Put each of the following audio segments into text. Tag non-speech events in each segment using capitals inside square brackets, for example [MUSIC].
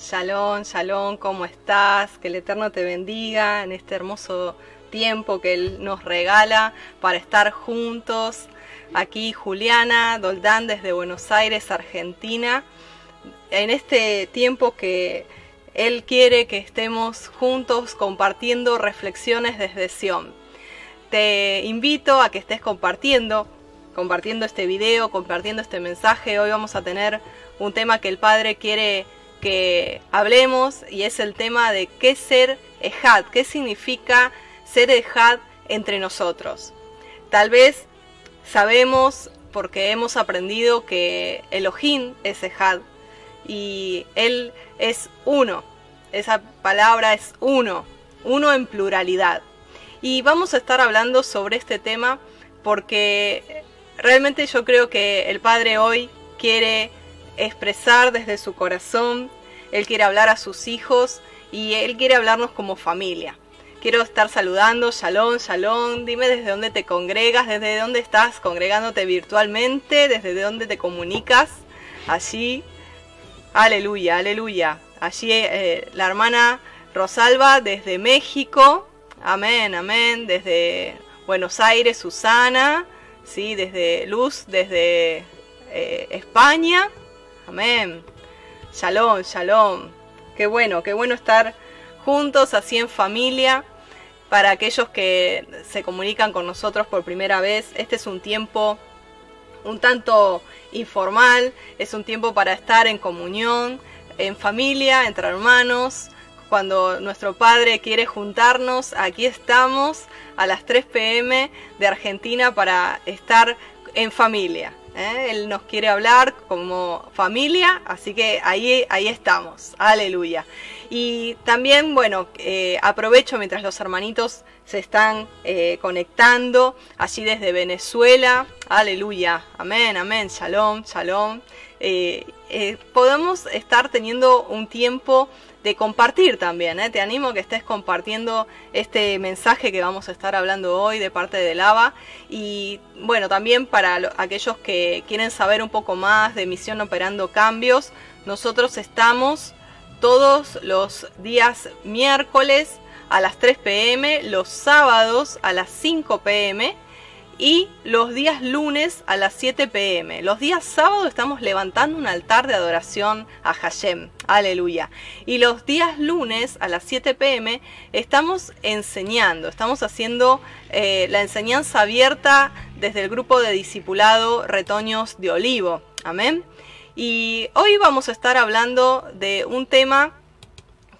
Shalom, shalom, ¿cómo estás? Que el Eterno te bendiga en este hermoso tiempo que Él nos regala para estar juntos. Aquí Juliana Doldán desde Buenos Aires, Argentina. En este tiempo que Él quiere que estemos juntos compartiendo reflexiones desde Sion. Te invito a que estés compartiendo, compartiendo este video, compartiendo este mensaje. Hoy vamos a tener un tema que el Padre quiere que hablemos y es el tema de qué ser Ejad, qué significa ser Ejad entre nosotros. Tal vez sabemos porque hemos aprendido que Elohim es Ejad y Él es uno. Esa palabra es uno, uno en pluralidad. Y vamos a estar hablando sobre este tema porque realmente yo creo que el Padre hoy quiere expresar desde su corazón, Él quiere hablar a sus hijos y Él quiere hablarnos como familia. Quiero estar saludando, shalom, shalom, dime desde dónde te congregas, desde dónde estás congregándote virtualmente, desde dónde te comunicas, allí, aleluya, aleluya. Allí eh, la hermana Rosalba desde México, amén, amén, desde Buenos Aires, Susana, sí, desde Luz, desde eh, España, Amén. Shalom, shalom. Qué bueno, qué bueno estar juntos así en familia. Para aquellos que se comunican con nosotros por primera vez, este es un tiempo un tanto informal, es un tiempo para estar en comunión, en familia, entre hermanos. Cuando nuestro Padre quiere juntarnos, aquí estamos a las 3 pm de Argentina para estar en familia. ¿Eh? Él nos quiere hablar como familia, así que ahí, ahí estamos, aleluya. Y también, bueno, eh, aprovecho mientras los hermanitos se están eh, conectando allí desde Venezuela, aleluya, amén, amén, shalom, shalom. podemos estar teniendo un tiempo de compartir también. ¿eh? Te animo que estés compartiendo este mensaje que vamos a estar hablando hoy de parte de Lava. Y bueno, también para aquellos que quieren saber un poco más de Misión Operando Cambios, nosotros estamos todos los días miércoles a las 3 pm, los sábados a las 5 pm y los días lunes a las 7 pm. Los días sábados estamos levantando un altar de adoración a Hashem. Aleluya. Y los días lunes a las 7 pm estamos enseñando, estamos haciendo eh, la enseñanza abierta desde el grupo de discipulado Retoños de Olivo. Amén. Y hoy vamos a estar hablando de un tema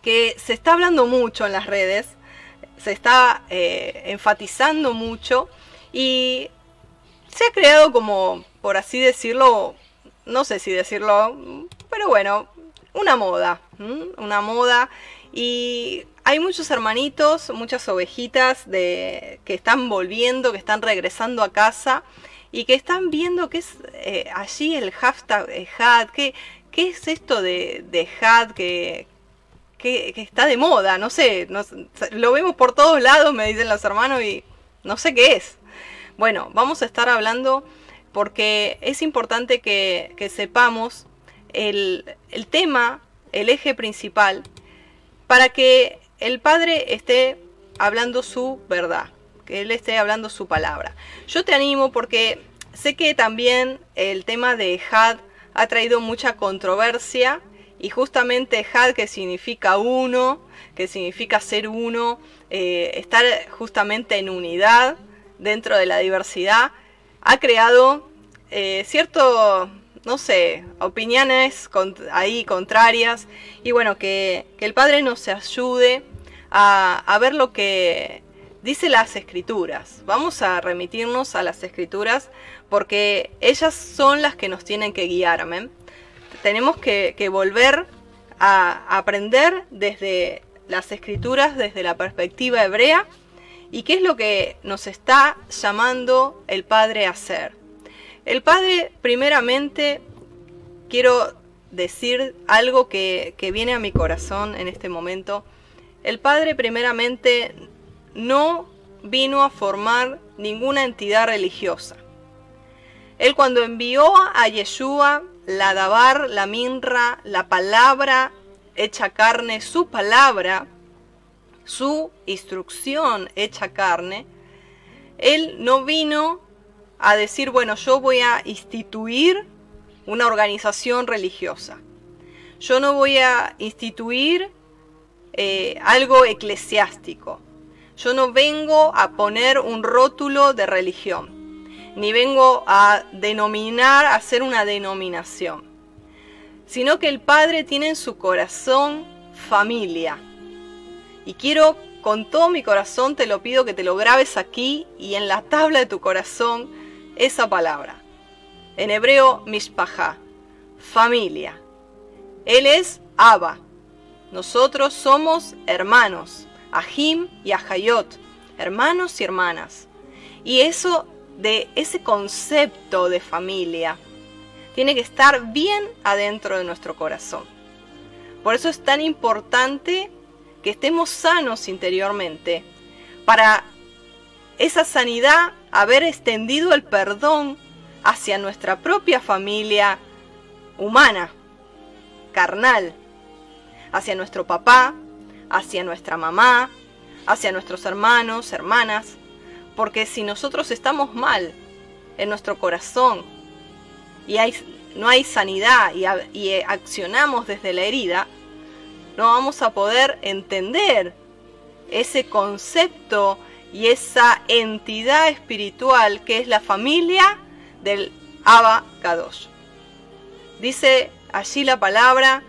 que se está hablando mucho en las redes, se está eh, enfatizando mucho y se ha creado como, por así decirlo, no sé si decirlo, pero bueno, una moda, una moda. Y hay muchos hermanitos, muchas ovejitas de, que están volviendo, que están regresando a casa y que están viendo qué es eh, allí el hashtag de HAD, qué, qué es esto de, de HAD que, que, está de moda, no sé, lo vemos por todos lados, me dicen los hermanos, y no sé qué es. Bueno, vamos a estar hablando porque es importante que, sepamos el, tema, el eje principal, para que el Padre esté hablando su verdad, que Él esté hablando su palabra. Yo te animo porque sé que también el tema de Had ha traído mucha controversia y justamente Had que significa uno, que significa ser uno, eh, estar justamente en unidad, dentro de la diversidad, ha creado eh, cierto, no sé, opiniones ahí contrarias y bueno, que, el Padre nos ayude a, a ver lo que dice las escrituras. Vamos a remitirnos a las escrituras porque ellas son las que nos tienen que guiar. Tenemos que, que, volver a aprender desde las escrituras, desde la perspectiva hebrea, ¿Y qué es lo que nos está llamando el Padre a hacer? El Padre, primeramente, quiero decir algo que, viene a mi corazón en este momento. El Padre, primeramente, no vino a formar ninguna entidad religiosa. Él cuando envió a Yeshua, la Dabar, la Minra, la palabra hecha carne, su palabra, su instrucción hecha carne, Él no vino a decir, bueno, yo voy a instituir una organización religiosa. Yo no voy a instituir eh, algo eclesiástico. Yo no vengo a poner un rótulo de religión, ni vengo a denominar, a hacer una denominación, sino que el Padre tiene en su corazón familia. Y quiero con todo mi corazón, te lo pido que te lo grabes aquí y en la tabla de tu corazón esa palabra. En hebreo, mishpaha, familia. Él es Abba, nosotros somos hermanos, Ahim y Ahayot, hermanos y hermanas. Y eso de ese concepto de familia tiene que estar bien adentro de nuestro corazón. Por eso es tan importante que estemos sanos interiormente para esa sanidad haber extendido el perdón hacia nuestra propia familia humana, carnal, hacia nuestro papá, hacia nuestra mamá, hacia nuestros hermanos, hermanas, porque si nosotros estamos mal en nuestro corazón y no hay sanidad y, y accionamos desde la herida, no vamos a poder entender ese concepto y esa entidad espiritual que es la familia del Abba Kadosh. Dice allí la palabra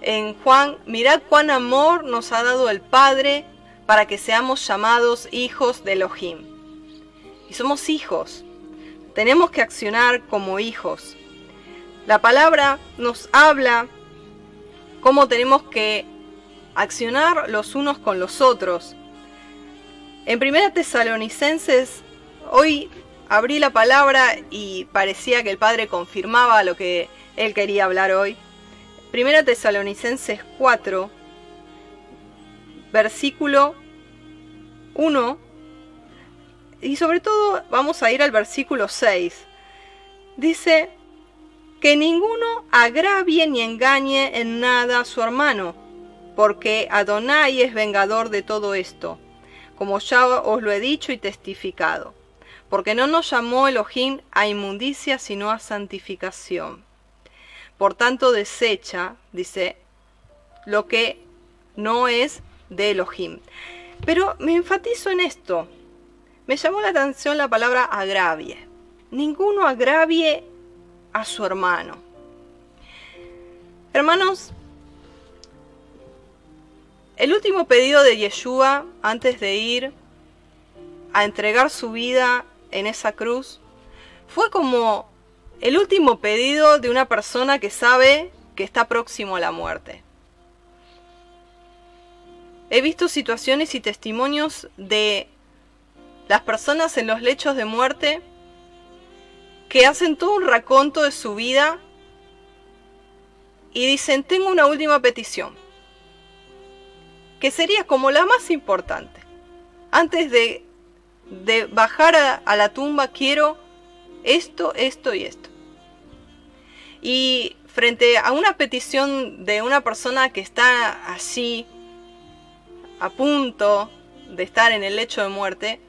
en Juan, mirad cuán amor nos ha dado el Padre para que seamos llamados hijos de Elohim. Y somos hijos. Tenemos que accionar como hijos. La palabra nos habla cómo tenemos que accionar los unos con los otros. En Primera Tesalonicenses, hoy abrí la palabra y parecía que el Padre confirmaba lo que él quería hablar hoy. Primera Tesalonicenses 4, versículo 1, y sobre todo vamos a ir al versículo 6. Dice, que ninguno agravie ni engañe en nada a su hermano, porque Adonai es vengador de todo esto, como ya os lo he dicho y testificado, porque no nos llamó Elohim a inmundicia, sino a santificación. Por tanto, desecha, dice, lo que no es de Elohim. Pero me enfatizo en esto. Me llamó la atención la palabra agravie. Ninguno agravie a su hermano. Hermanos, el último pedido de Yeshua antes de ir a entregar su vida en esa cruz fue como el último pedido de una persona que sabe que está próximo a la muerte. He visto situaciones y testimonios de las personas en los lechos de muerte que hacen todo un raconto de su vida y dicen, tengo una última petición, que sería como la más importante. Antes de, de bajar a, a la tumba quiero esto, esto y esto. Y frente a una petición de una persona que está así, a punto de estar en el lecho de muerte,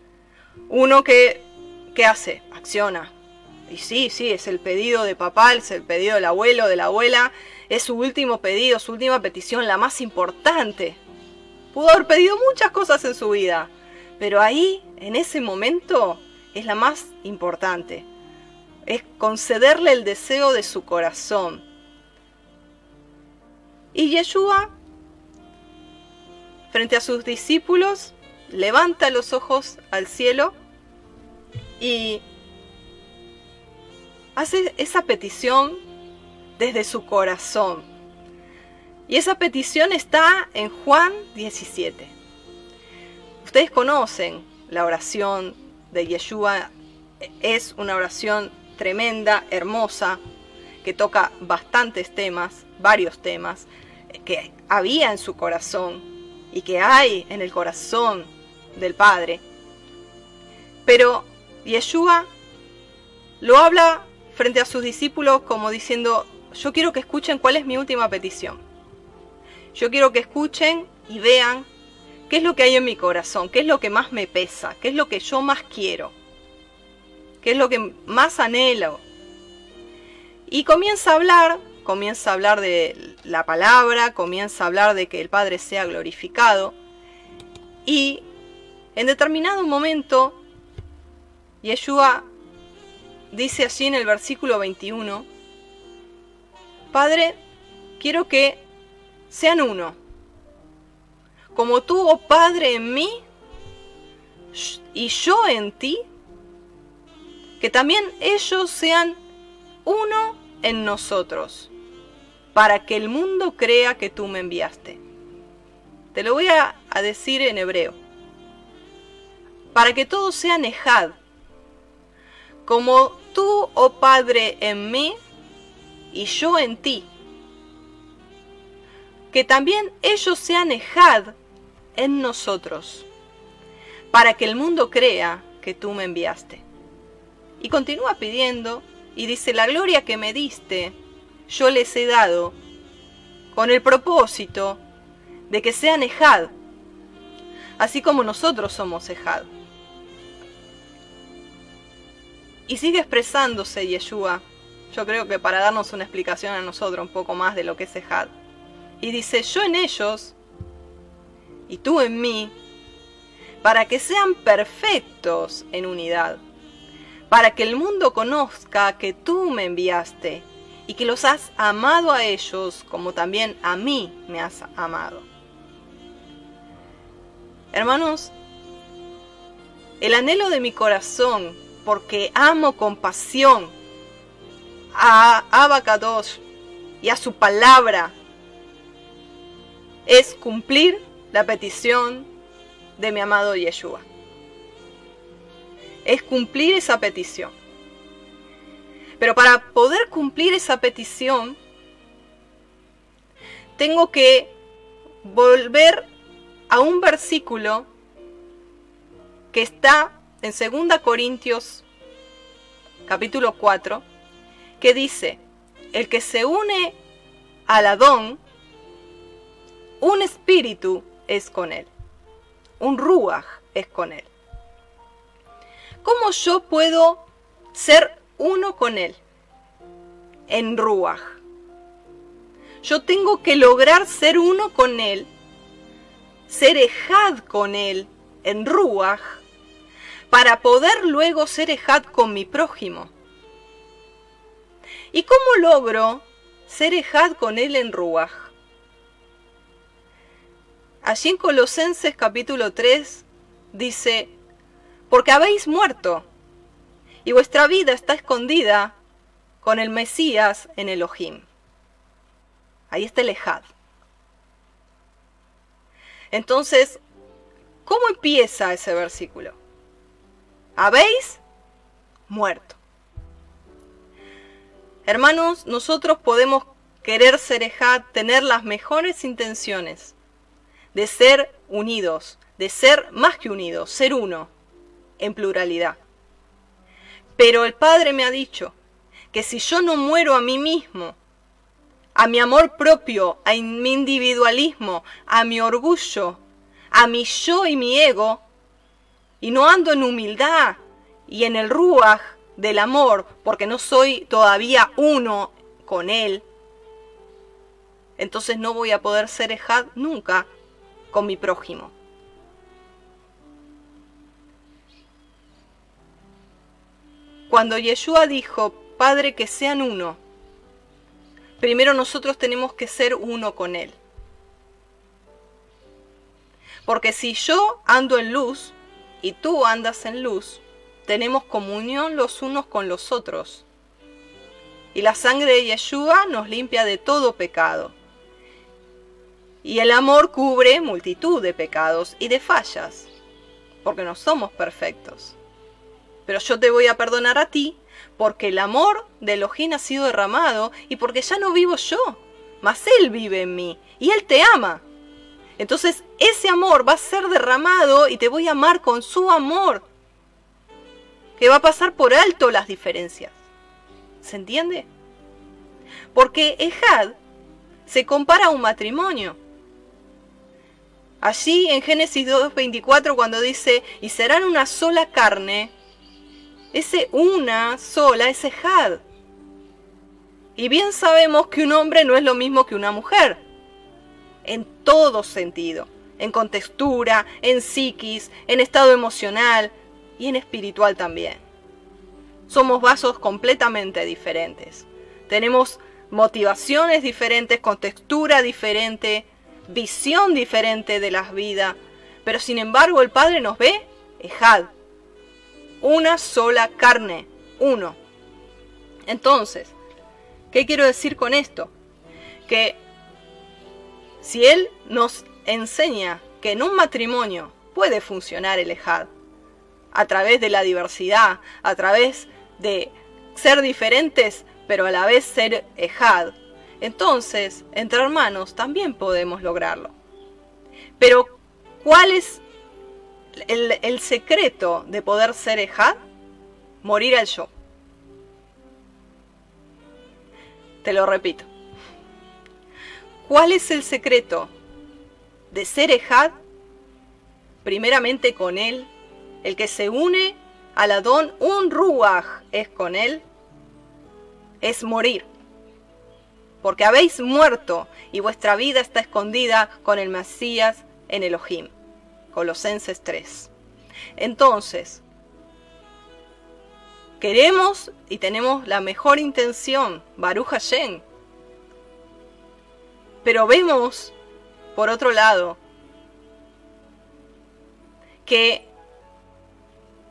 uno que, ¿qué hace? Acciona. Y sí, sí, es el pedido de papá, es el pedido del abuelo, de la abuela, es su último pedido, su última petición, la más importante. Pudo haber pedido muchas cosas en su vida, pero ahí, en ese momento, es la más importante es concederle el deseo de su corazón. Y Yeshua, frente a sus discípulos, levanta los ojos al cielo y hace esa petición desde su corazón. Y esa petición está en Juan 17. Ustedes conocen la oración de Yeshua, es una oración tremenda, hermosa, que toca bastantes temas, varios temas, que había en su corazón y que hay en el corazón del Padre. Pero Yeshua lo habla frente a sus discípulos como diciendo, yo quiero que escuchen cuál es mi última petición. Yo quiero que escuchen y vean qué es lo que hay en mi corazón, qué es lo que más me pesa, qué es lo que yo más quiero, qué es lo que más anhelo. Y comienza a hablar, comienza a hablar de la palabra, comienza a hablar de que el Padre sea glorificado. Y en determinado momento, Yeshua dice allí en el versículo 21, Padre, quiero que sean uno. Como tú, oh Padre, en mí y yo en ti, que también ellos sean uno en nosotros, para que el mundo crea que tú me enviaste. Te lo voy a, decir en hebreo. Para que todos sean ejad, como tú, oh Padre, en mí y yo en ti. Que también ellos sean ejad en nosotros, para que el mundo crea que tú me enviaste. Y continúa pidiendo y dice, la gloria que me diste, yo les he dado, con el propósito de que sean ejad, así como nosotros somos ejad. Y sigue expresándose Yeshua, yo creo que para darnos una explicación a nosotros un poco más de lo que es Ejad. Y dice, yo en ellos y tú en mí, para que sean perfectos en unidad, para que el mundo conozca que tú me enviaste y que los has amado a ellos como también a mí me has amado. Hermanos, el anhelo de mi corazón porque amo con pasión a Abacados y a su palabra es cumplir la petición de mi amado Yeshua. Es cumplir esa petición. Pero para poder cumplir esa petición, tengo que volver a un versículo que está en 2 Corintios capítulo 4, que dice, el que se une al Adón, un espíritu es con él, un ruaj es con él. ¿Cómo yo puedo ser uno con él en ruaj? Yo tengo que lograr ser uno con él, ser ejad con él en ruaj, para poder luego ser ejad con mi prójimo. ¿Y cómo logro ser ejad con él en Ruach? Allí en Colosenses capítulo 3 dice, porque habéis muerto y vuestra vida está escondida con el Mesías en Elohim. Ahí está el ejad. Entonces, ¿cómo empieza ese versículo? Habéis muerto. Hermanos, nosotros podemos querer ser ejad, tener las mejores intenciones de ser unidos, de ser más que unidos, ser uno, en pluralidad. Pero el Padre me ha dicho que si yo no muero a mí mismo, a mi amor propio, a mi individualismo, a mi orgullo, a mi yo y mi ego, y no ando en humildad y en el ruaj del amor, porque no soy todavía uno con Él, entonces no voy a poder ser ejad nunca con mi prójimo. Cuando Yeshua dijo, Padre, que sean uno, primero nosotros tenemos que ser uno con Él. Porque si yo ando en luz, y tú andas en luz, tenemos comunión los unos con los otros. Y la sangre de Yeshua nos limpia de todo pecado. Y el amor cubre multitud de pecados y de fallas, porque no somos perfectos. Pero yo te voy a perdonar a ti, porque el amor de Elohim ha sido derramado y porque ya no vivo yo, mas Él vive en mí y Él te ama. Entonces ese amor va a ser derramado y te voy a amar con su amor, que va a pasar por alto las diferencias. ¿Se entiende? Porque Ejad se compara a un matrimonio. Allí en Génesis 2.24 cuando dice, y serán una sola carne, ese una sola es Ejad. Y bien sabemos que un hombre no es lo mismo que una mujer, en todo sentido, en contextura, en psiquis, en estado emocional y en espiritual también. Somos vasos completamente diferentes. Tenemos motivaciones diferentes, contextura diferente, visión diferente de las vidas, pero sin embargo el Padre nos ve Ejad, una sola carne, uno. Entonces, ¿qué quiero decir con esto? Que si Él nos enseña que en un matrimonio puede funcionar el Ejad, a través de la diversidad, a través de ser diferentes, pero a la vez ser Ejad, entonces, entre hermanos también podemos lograrlo. Pero, ¿cuál es el, secreto de poder ser Ejad? Morir al yo. Te lo repito. ¿Cuál es el secreto de ser Ejad? Primeramente con él, el que se une al Adón, un Ruach es con él, es morir porque habéis muerto y vuestra vida está escondida con el Mesías en Elohim. Colosenses 3. Entonces, queremos y tenemos la mejor intención, Baruch Hashem, pero vemos, por otro lado, que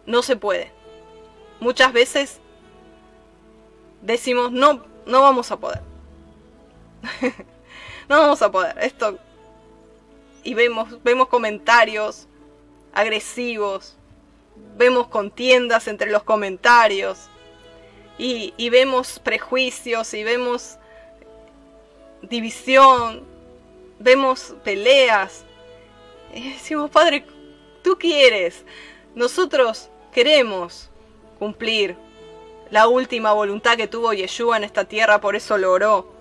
no se puede. Muchas veces decimos, no, no vamos a poder. [LAUGHS] no vamos a poder. Esto. Y vemos, vemos comentarios agresivos. Vemos contiendas entre los comentarios. Y, y vemos prejuicios y vemos división. Vemos peleas. Y decimos, Padre, tú quieres. Nosotros queremos cumplir la última voluntad que tuvo Yeshua en esta tierra, por eso lo oró.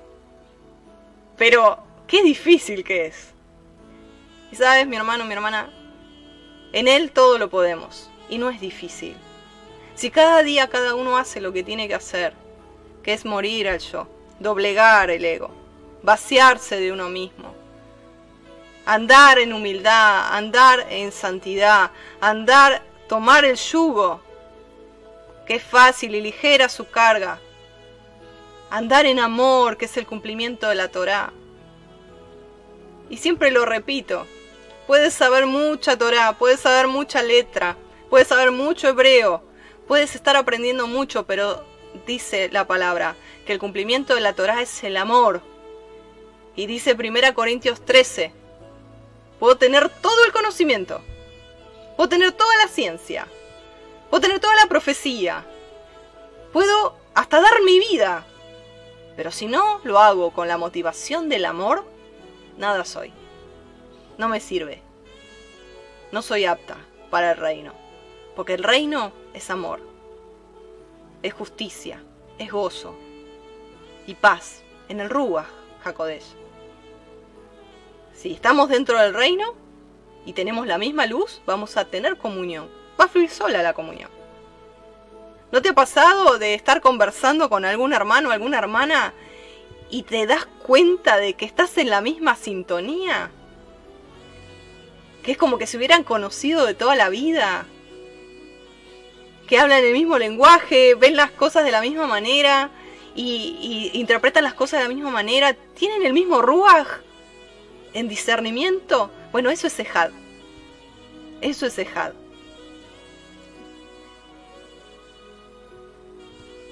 Pero qué difícil que es. Y sabes, mi hermano, mi hermana, en Él todo lo podemos. Y no es difícil. Si cada día cada uno hace lo que tiene que hacer, que es morir al yo, doblegar el ego, vaciarse de uno mismo, andar en humildad, andar en santidad, andar, tomar el yugo, que es fácil y ligera su carga, andar en amor, que es el cumplimiento de la Torá. Y siempre lo repito, puedes saber mucha Torá, puedes saber mucha letra, puedes saber mucho hebreo, puedes estar aprendiendo mucho, pero dice la palabra que el cumplimiento de la Torá es el amor. Y dice 1 Corintios 13, puedo tener todo el conocimiento, puedo tener toda la ciencia, puedo tener toda la profecía, puedo hasta dar mi vida, pero si no lo hago con la motivación del amor, nada soy. No me sirve. No soy apta para el reino. Porque el reino es amor. Es justicia. Es gozo. Y paz. En el Ruach Hakodesh. Si estamos dentro del reino y tenemos la misma luz, vamos a tener comunión. Va a fluir sola la comunión. ¿No te ha pasado de estar conversando con algún hermano o alguna hermana y te das cuenta de que estás en la misma sintonía? Que es como que se hubieran conocido de toda la vida. Que hablan el mismo lenguaje, ven las cosas de la misma manera y, interpretan las cosas de la misma manera. Tienen el mismo ruaj en discernimiento. Bueno, eso es Ejad. Eso es Ejad.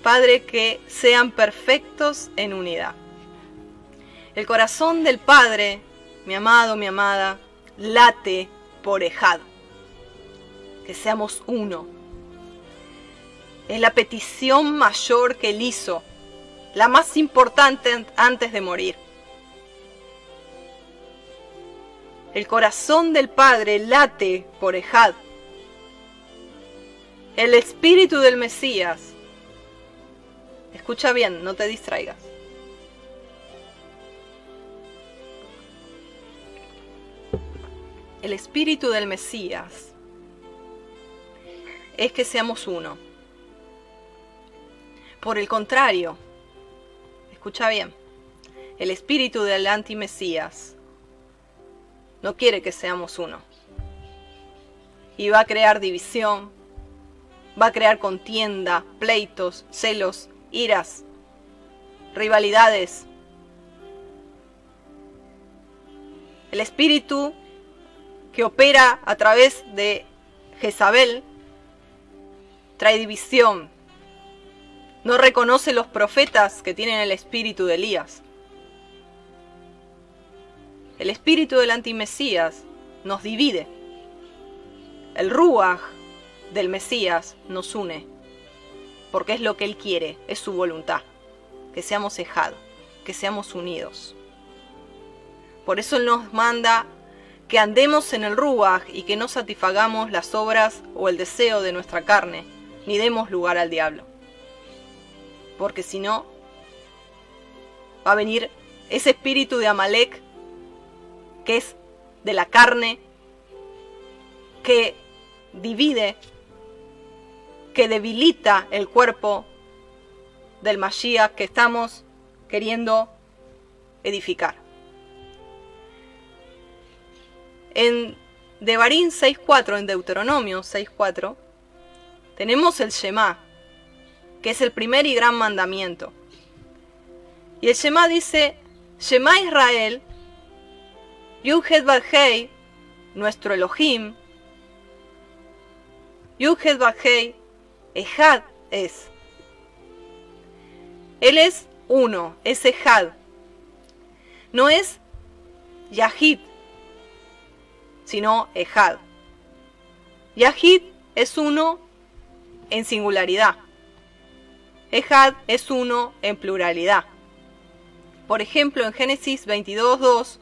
Padre, que sean perfectos en unidad. El corazón del Padre, mi amado, mi amada, late por Ejad. Que seamos uno. Es la petición mayor que él hizo, la más importante antes de morir. El corazón del Padre late por Ejad. El espíritu del Mesías Escucha bien, no te distraigas. el espíritu del Mesías es que seamos uno. Por el contrario, escucha bien, el espíritu del anti-Mesías no quiere que seamos uno. Y va a crear división, va a crear contienda, pleitos, celos, iras, rivalidades. El espíritu que opera a través de Jezabel trae división. No reconoce los profetas que tienen el espíritu de Elías. El espíritu del antimesías nos divide. El ruaj del Mesías nos une, porque es lo que Él quiere, es su voluntad, que seamos ejados, que seamos unidos. Por eso Él nos manda que andemos en el ruaj y que no satisfagamos las obras o el deseo de nuestra carne, ni demos lugar al diablo. Porque si no, va a venir ese espíritu de Amalek, que es de la carne, que divide, que debilita el cuerpo del Mashiach que estamos queriendo edificar. En Devarim 6.4, en Deuteronomio 6.4, tenemos el Shema, que es el primer y gran mandamiento. Y el Shema dice, Shema Israel, Yuhet Badhei, nuestro Elohim, Yuhet Badhei, Ejad es. Él es uno, es Ejad. No es Yahid, sino Ejad. Yahid es uno en singularidad. Ejad es uno en pluralidad. Por ejemplo, en Génesis 22.2,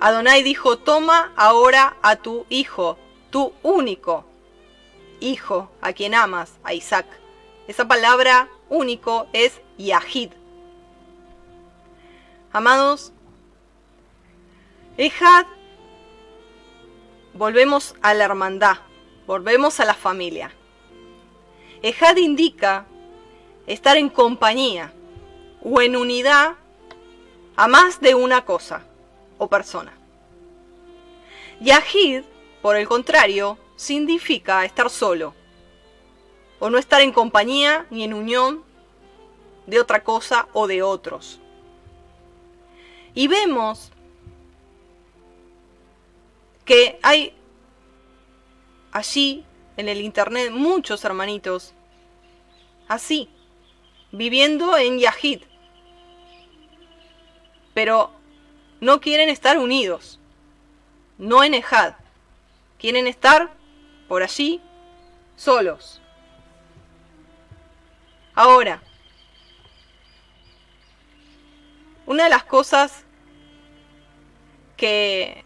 Adonai dijo, toma ahora a tu hijo, tu único hijo, a quien amas, a Isaac. Esa palabra único es Yahid. Amados, Ejad, volvemos a la hermandad, volvemos a la familia. Ejad indica estar en compañía o en unidad a más de una cosa o persona. Yahid, por el contrario, significa estar solo o no estar en compañía ni en unión de otra cosa o de otros. Y vemos que hay allí en el internet muchos hermanitos así, viviendo en Yahid, pero no quieren estar unidos, no en Ejad, quieren estar por allí solos. Ahora, una de las cosas que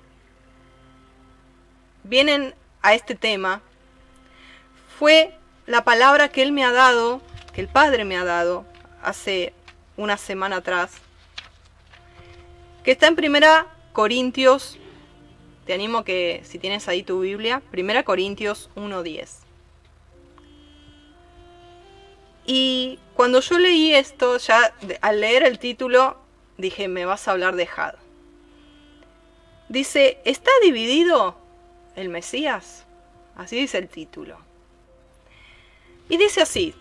vienen a este tema fue la palabra que Él me ha dado, que el Padre me ha dado hace una semana atrás, que está en Primera Corintios, te animo que si tienes ahí tu Biblia, Primera Corintios 1.10. Y cuando yo leí esto, ya al leer el título, dije, me vas a hablar de Had. Dice, ¿está dividido el Mesías? Así dice el título. Y dice así,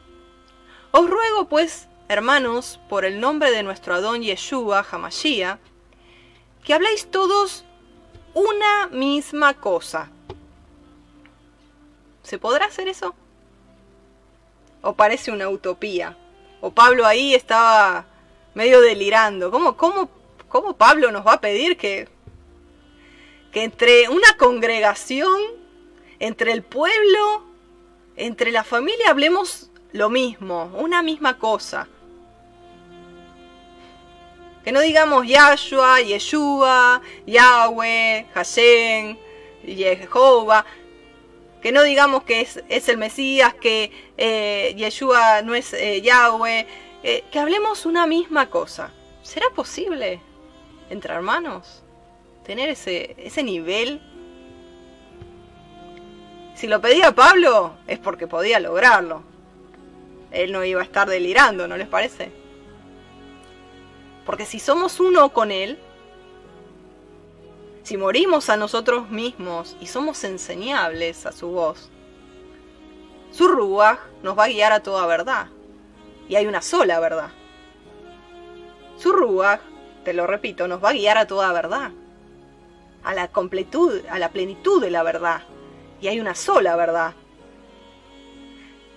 os ruego pues, hermanos, por el nombre de nuestro Adón Yeshua Hamashia, que habléis todos una misma cosa. ¿Se podrá hacer eso? ¿O parece una utopía? ¿O Pablo ahí estaba medio delirando? ¿Cómo, cómo, cómo Pablo nos va a pedir que, que entre una congregación, entre el pueblo, entre la familia hablemos lo mismo, una misma cosa. Que no digamos Yahshua, Yeshua, Yahweh, Hashem, Jehová. Que no digamos que es, el Mesías, que eh, Yeshua no es eh, Yahweh. Eh, que hablemos una misma cosa. ¿Será posible entre hermanos? tener ese, ese nivel. Si lo pedía Pablo es porque podía lograrlo. Él no iba a estar delirando, ¿no les parece? Porque si somos uno con Él, si morimos a nosotros mismos y somos enseñables a su voz, su ruaj nos va a guiar a toda verdad. Y hay una sola verdad. Su ruaj, te lo repito, nos va a guiar a toda verdad. A la completud, a la plenitud de la verdad. Y hay una sola verdad.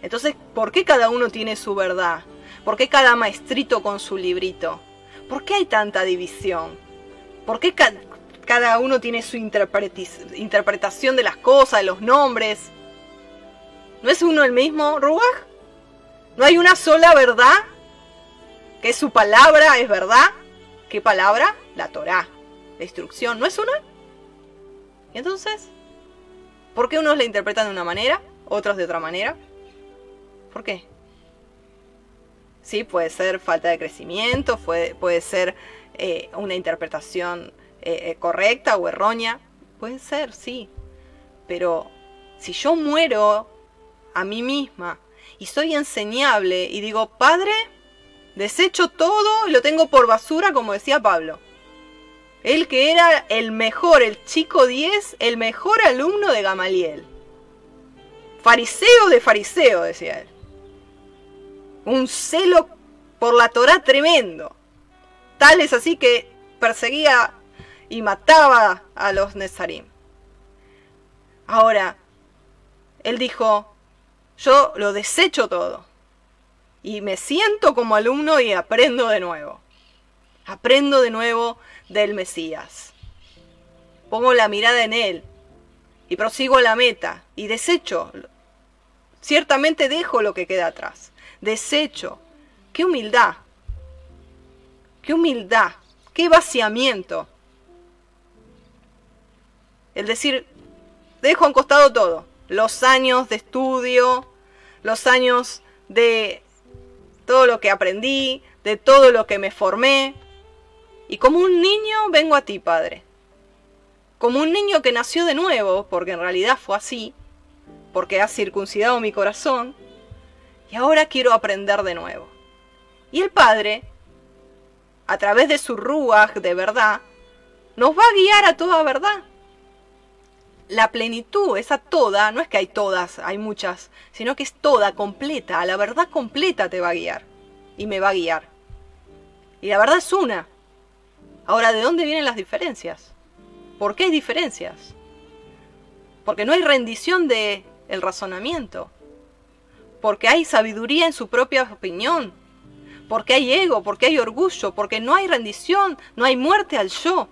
Entonces, ¿por qué cada uno tiene su verdad? ¿Por qué cada maestrito con su librito? ¿Por qué hay tanta división? ¿Por qué cada uno tiene su interpretación de las cosas, de los nombres? ¿No es uno el mismo, Ruach? ¿No hay una sola verdad? ¿Que su palabra es verdad? ¿Qué palabra? La Torah, la instrucción, ¿no es una? ¿Y entonces? ¿Por qué unos la interpretan de una manera, otros de otra manera? ¿Por qué? Sí, puede ser falta de crecimiento, puede, puede ser eh, una interpretación eh, eh, correcta o errónea. Puede ser, sí. Pero si yo muero a mí misma y soy enseñable y digo, Padre, desecho todo y lo tengo por basura, como decía Pablo. Él que era el mejor, el chico 10, el mejor alumno de Gamaliel. Fariseo de fariseo, decía él un celo por la Torah tremendo. Tal es así que perseguía y mataba a los Nezarim. Ahora, él dijo, yo lo desecho todo. Y me siento como alumno y aprendo de nuevo. Aprendo de nuevo del Mesías. Pongo la mirada en él y prosigo la meta y desecho. Ciertamente dejo lo que queda atrás desecho. ¡Qué humildad! ¡Qué humildad! ¡Qué vaciamiento! El decir, dejo a costado todo. Los años de estudio, los años de todo lo que aprendí, de todo lo que me formé. Y como un niño vengo a ti, Padre. Como un niño que nació de nuevo, porque en realidad fue así, porque has circuncidado mi corazón, y ahora quiero aprender de nuevo. Y el Padre, a través de su ruaj de verdad, nos va a guiar a toda verdad. La plenitud, esa toda, no es que hay todas, hay muchas, sino que es toda, completa, a la verdad completa te va a guiar. Y me va a guiar. Y la verdad es una. Ahora, ¿de dónde vienen las diferencias? ¿Por qué hay diferencias? Porque no hay rendición de el razonamiento porque hay sabiduría en su propia opinión, porque hay ego, porque hay orgullo, porque no hay rendición, no hay muerte al yo.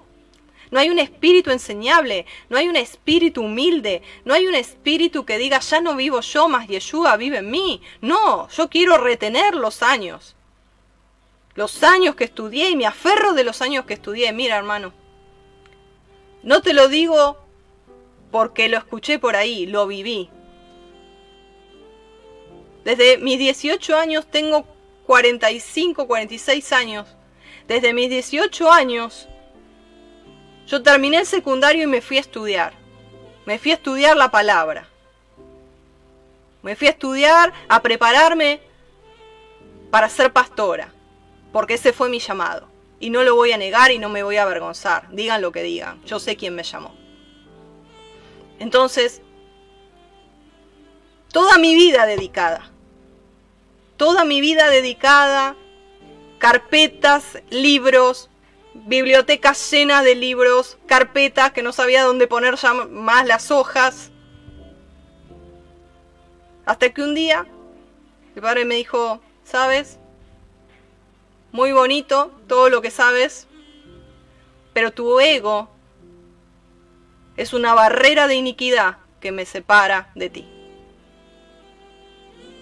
No hay un espíritu enseñable, no hay un espíritu humilde, no hay un espíritu que diga, ya no vivo yo, más Yeshua vive en mí. No, yo quiero retener los años. Los años que estudié y me aferro de los años que estudié. Mira, hermano, no te lo digo porque lo escuché por ahí, lo viví. Desde mis 18 años tengo 45, 46 años. Desde mis 18 años yo terminé el secundario y me fui a estudiar. Me fui a estudiar la palabra. Me fui a estudiar, a prepararme para ser pastora. Porque ese fue mi llamado. Y no lo voy a negar y no me voy a avergonzar. Digan lo que digan. Yo sé quién me llamó. Entonces, toda mi vida dedicada toda mi vida dedicada, carpetas, libros, bibliotecas llenas de libros, carpetas que no sabía dónde poner ya más las hojas. Hasta que un día el padre me dijo, ¿sabes? Muy bonito todo lo que sabes, pero tu ego es una barrera de iniquidad que me separa de ti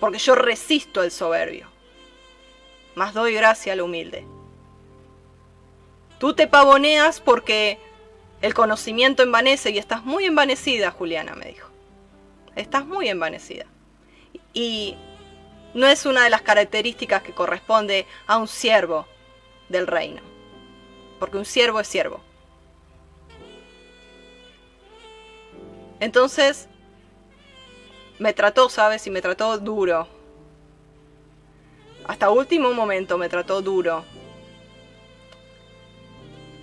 porque yo resisto al soberbio, mas doy gracia al humilde. Tú te pavoneas porque el conocimiento envanece y estás muy envanecida, Juliana, me dijo. Estás muy envanecida. Y no es una de las características que corresponde a un siervo del reino, porque un siervo es siervo. Entonces, me trató, ¿sabes? Y me trató duro. Hasta último momento me trató duro.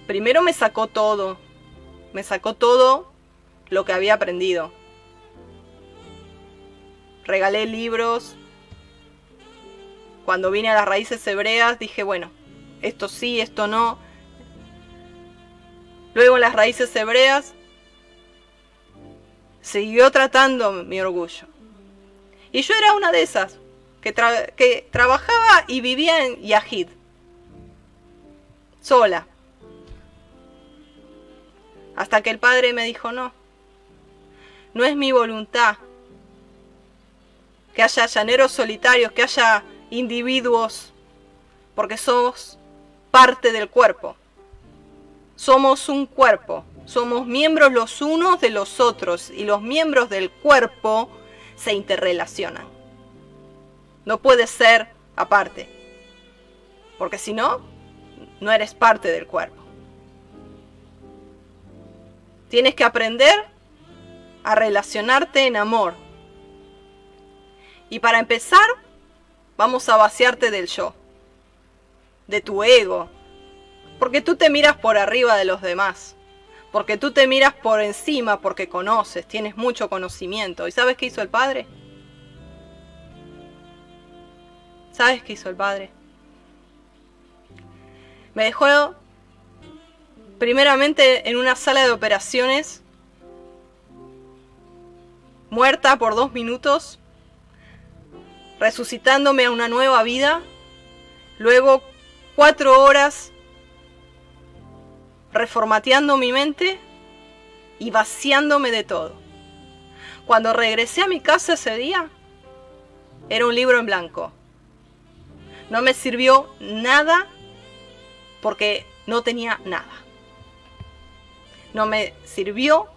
Primero me sacó todo. Me sacó todo lo que había aprendido. Regalé libros. Cuando vine a las raíces hebreas dije, bueno, esto sí, esto no. Luego en las raíces hebreas siguió tratando mi orgullo. Y yo era una de esas que, trabajaba y vivía en Yahid, sola. Hasta que el padre me dijo, no, no es mi voluntad que haya llaneros solitarios, que haya individuos, porque somos parte del cuerpo. Somos un cuerpo, somos miembros los unos de los otros y los miembros del cuerpo se interrelacionan. No puede ser aparte, porque si no, no eres parte del cuerpo. Tienes que aprender a relacionarte en amor. Y para empezar, vamos a vaciarte del yo, de tu ego, porque tú te miras por arriba de los demás. Porque tú te miras por encima porque conoces, tienes mucho conocimiento. ¿Y sabes qué hizo el Padre? ¿Sabes qué hizo el Padre? Me dejó primeramente en una sala de operaciones, muerta por dos minutos, resucitándome a una nueva vida, luego cuatro horas reformateando mi mente y vaciándome de todo. Cuando regresé a mi casa ese día, era un libro en blanco. No me sirvió nada porque no tenía nada. No me sirvió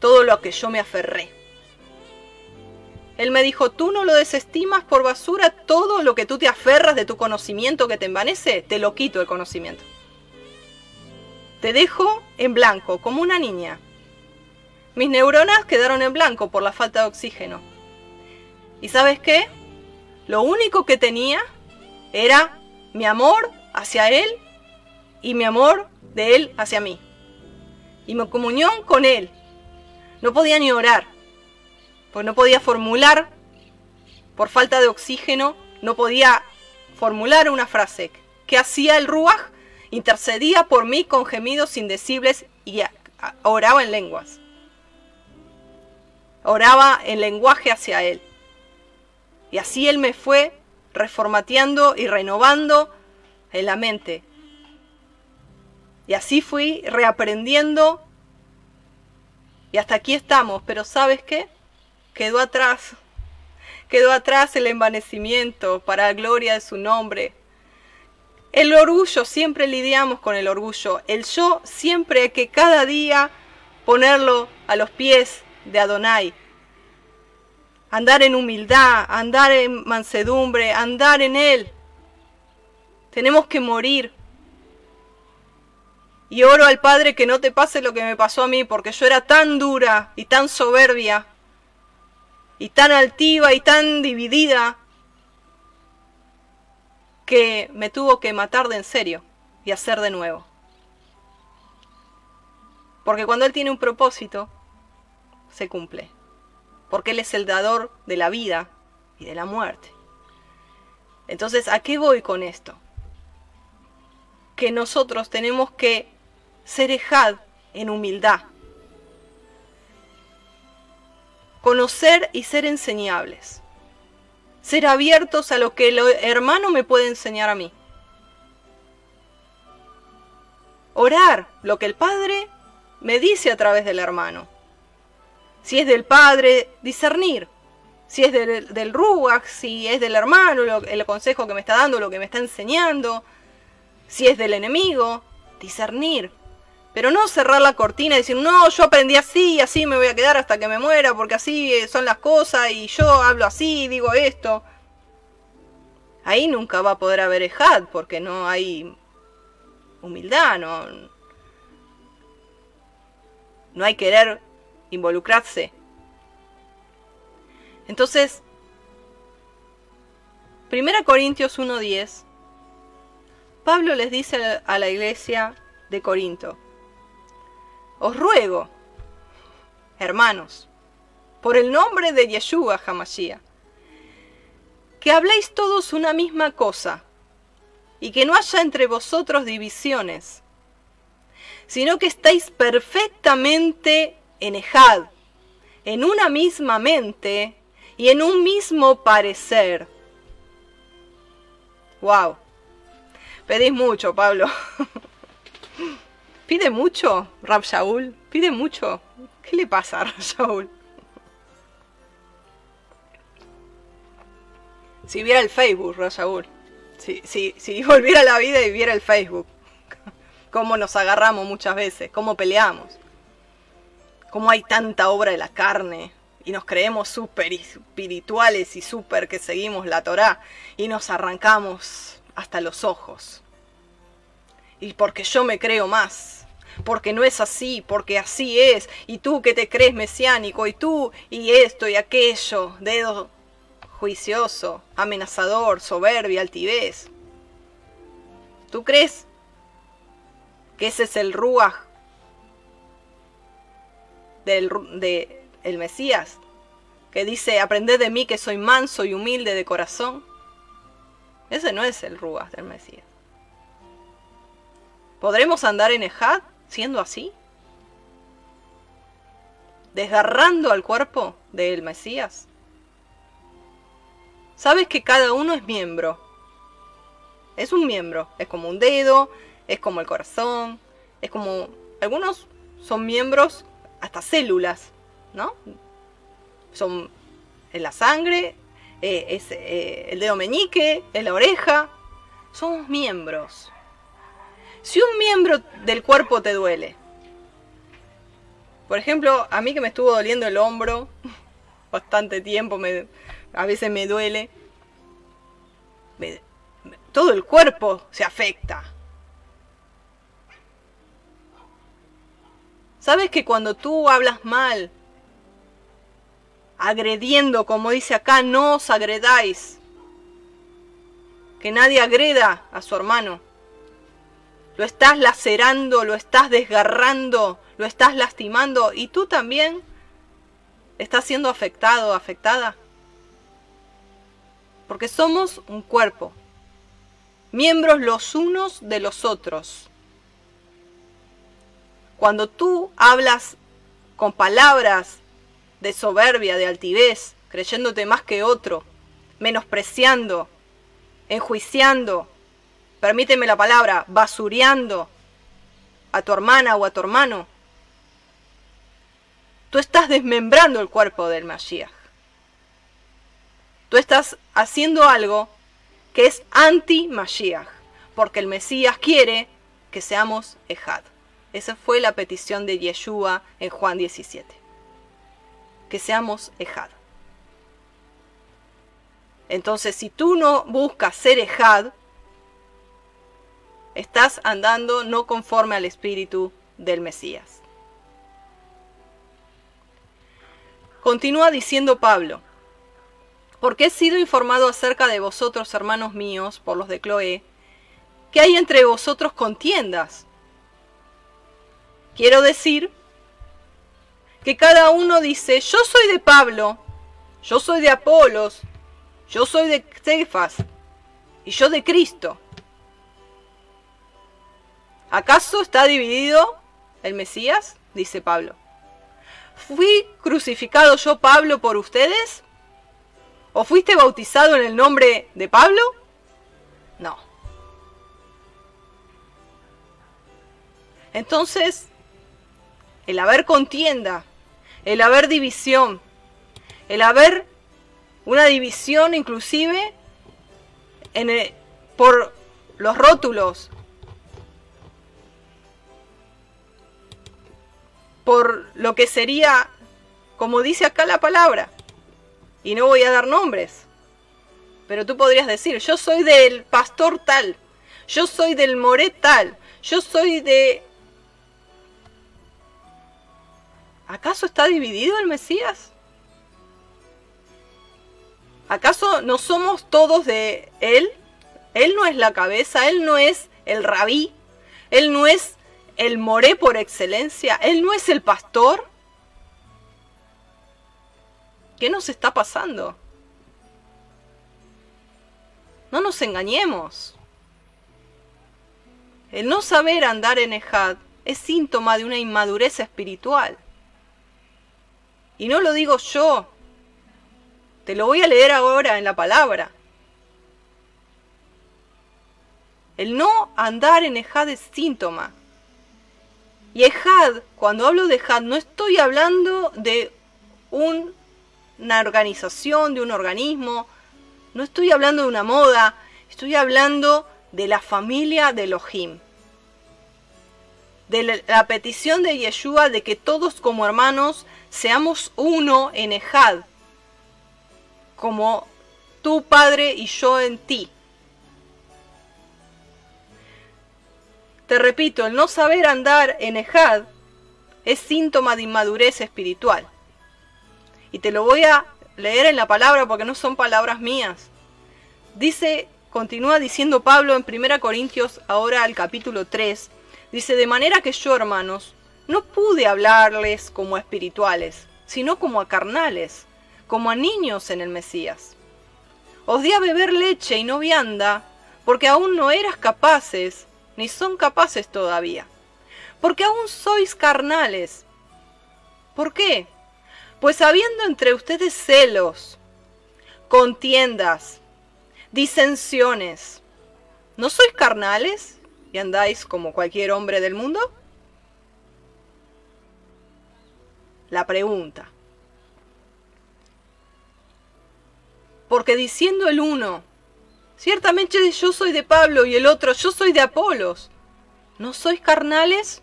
todo lo que yo me aferré. Él me dijo, tú no lo desestimas por basura, todo lo que tú te aferras de tu conocimiento que te envanece, te lo quito el conocimiento. Te dejo en blanco, como una niña. Mis neuronas quedaron en blanco por la falta de oxígeno. ¿Y sabes qué? Lo único que tenía era mi amor hacia Él y mi amor de Él hacia mí. Y mi comunión con Él. No podía ni orar, pues no podía formular, por falta de oxígeno, no podía formular una frase. ¿Qué hacía el Ruach? Intercedía por mí con gemidos indecibles y oraba en lenguas. Oraba en lenguaje hacia Él. Y así Él me fue reformateando y renovando en la mente. Y así fui reaprendiendo. Y hasta aquí estamos. Pero ¿sabes qué? Quedó atrás. Quedó atrás el envanecimiento para la gloria de su nombre. El orgullo, siempre lidiamos con el orgullo. El yo siempre hay que cada día ponerlo a los pies de Adonai. Andar en humildad, andar en mansedumbre, andar en Él. Tenemos que morir. Y oro al Padre que no te pase lo que me pasó a mí, porque yo era tan dura y tan soberbia, y tan altiva y tan dividida, que me tuvo que matar de en serio y hacer de nuevo. Porque cuando Él tiene un propósito, se cumple. Porque Él es el dador de la vida y de la muerte. Entonces, ¿a qué voy con esto? Que nosotros tenemos que ser ejad en humildad. Conocer y ser enseñables ser abiertos a lo que el hermano me puede enseñar a mí. Orar lo que el Padre me dice a través del hermano. Si es del Padre, discernir. Si es del, del si es del hermano, el consejo que me está dando, lo que me está enseñando. Si es del enemigo, discernir. Pero no cerrar la cortina y decir, no, yo aprendí así y así me voy a quedar hasta que me muera porque así son las cosas y yo hablo así, digo esto. Ahí nunca va a poder haber ejad porque no hay humildad, no, no hay querer involucrarse. Entonces, 1 Corintios 1.10, Pablo les dice a la iglesia de Corinto, os ruego, hermanos, por el nombre de Yeshua Hamashiach, que habléis todos una misma cosa, y que no haya entre vosotros divisiones, sino que estéis perfectamente en Ejad, en una misma mente y en un mismo parecer. Wow. Pedís mucho, Pablo. [LAUGHS] ¿Pide mucho, Rab Shaul? ¿Pide mucho? ¿Qué le pasa a Rab Shaul? Si viera el Facebook, Rab Shaul. Si, si, si volviera a la vida y viera el Facebook. [LAUGHS] Cómo nos agarramos muchas veces, cómo peleamos. Cómo hay tanta obra de la carne, y nos creemos súper espirituales y súper que seguimos la Torá y nos arrancamos hasta los ojos. Y porque yo me creo más, porque no es así, porque así es, y tú que te crees mesiánico, y tú, y esto y aquello, dedo juicioso, amenazador, soberbia, altivez. ¿Tú crees que ese es el ruaj del, de, el Mesías, que dice, aprended de mí que soy manso y humilde de corazón. Ese no es el Ruas del Mesías. ¿Podremos andar en Ejad siendo así? Desgarrando al cuerpo del Mesías. Sabes que cada uno es miembro. Es un miembro. Es como un dedo, es como el corazón, es como... Algunos son miembros hasta células. ¿no? Son en la sangre, eh, es eh, el dedo meñique, es la oreja. Somos miembros. Si un miembro del cuerpo te duele, por ejemplo, a mí que me estuvo doliendo el hombro [LAUGHS] bastante tiempo, me, a veces me duele, todo el cuerpo se afecta. ¿Sabes que cuando tú hablas mal agrediendo, como dice acá, no os agredáis. Que nadie agreda a su hermano. Lo estás lacerando, lo estás desgarrando, lo estás lastimando y tú también estás siendo afectado, afectada. Porque somos un cuerpo, miembros los unos de los otros. Cuando tú hablas con palabras de soberbia, de altivez, creyéndote más que otro, menospreciando, enjuiciando, permíteme la palabra, basureando a tu hermana o a tu hermano, tú estás desmembrando el cuerpo del Mashiach. Tú estás haciendo algo que es anti-Mashiach, porque el Mesías quiere que seamos Ejad. Esa fue la petición de Yeshua en Juan 17 que seamos Ejad. Entonces, si tú no buscas ser Ejad, estás andando no conforme al espíritu del Mesías. Continúa diciendo Pablo, porque he sido informado acerca de vosotros, hermanos míos, por los de Cloé, que hay entre vosotros contiendas. Quiero decir que cada uno dice, yo soy de Pablo, yo soy de Apolos, yo soy de Cefas y yo de Cristo. ¿Acaso está dividido el Mesías? Dice Pablo. ¿Fui crucificado yo, Pablo, por ustedes? ¿O fuiste bautizado en el nombre de Pablo? No. Entonces, el haber contienda el haber división, el haber una división inclusive en por los rótulos, por lo que sería, como dice acá la palabra, y no voy a dar nombres, pero tú podrías decir, yo soy del pastor tal, yo soy del moré tal, yo soy de ¿Acaso está dividido el Mesías? ¿Acaso no somos todos de Él? Él no es la cabeza, Él no es el rabí, Él no es el moré por excelencia, Él no es el pastor. ¿Qué nos está pasando? No nos engañemos. El no saber andar en Ejad es síntoma de una inmadurez espiritual. Y no lo digo yo, te lo voy a leer ahora en la palabra. El no andar en Ejad es síntoma. Y Ejad, cuando hablo de Ejad, no estoy hablando de una organización, de un organismo, no estoy hablando de una moda, estoy hablando de la familia de Elohim. De la, la petición de Yeshua de que todos como hermanos seamos uno en Ejad como tu Padre y yo en ti. Te repito, el no saber andar en Ejad es síntoma de inmadurez espiritual. Y te lo voy a leer en la palabra porque no son palabras mías. Dice, continúa diciendo Pablo en 1 Corintios, ahora al capítulo 3, dice, de manera que yo, hermanos, no pude hablarles como espirituales, sino como a carnales como a niños en el Mesías. Os di a beber leche y no vianda, porque aún no eras capaces, ni son capaces todavía, porque aún sois carnales. ¿Por qué? Pues habiendo entre ustedes celos, contiendas, disensiones, ¿no sois carnales y andáis como cualquier hombre del mundo? La pregunta. Porque diciendo el uno, ciertamente yo soy de Pablo y el otro, yo soy de Apolos, ¿no sois carnales?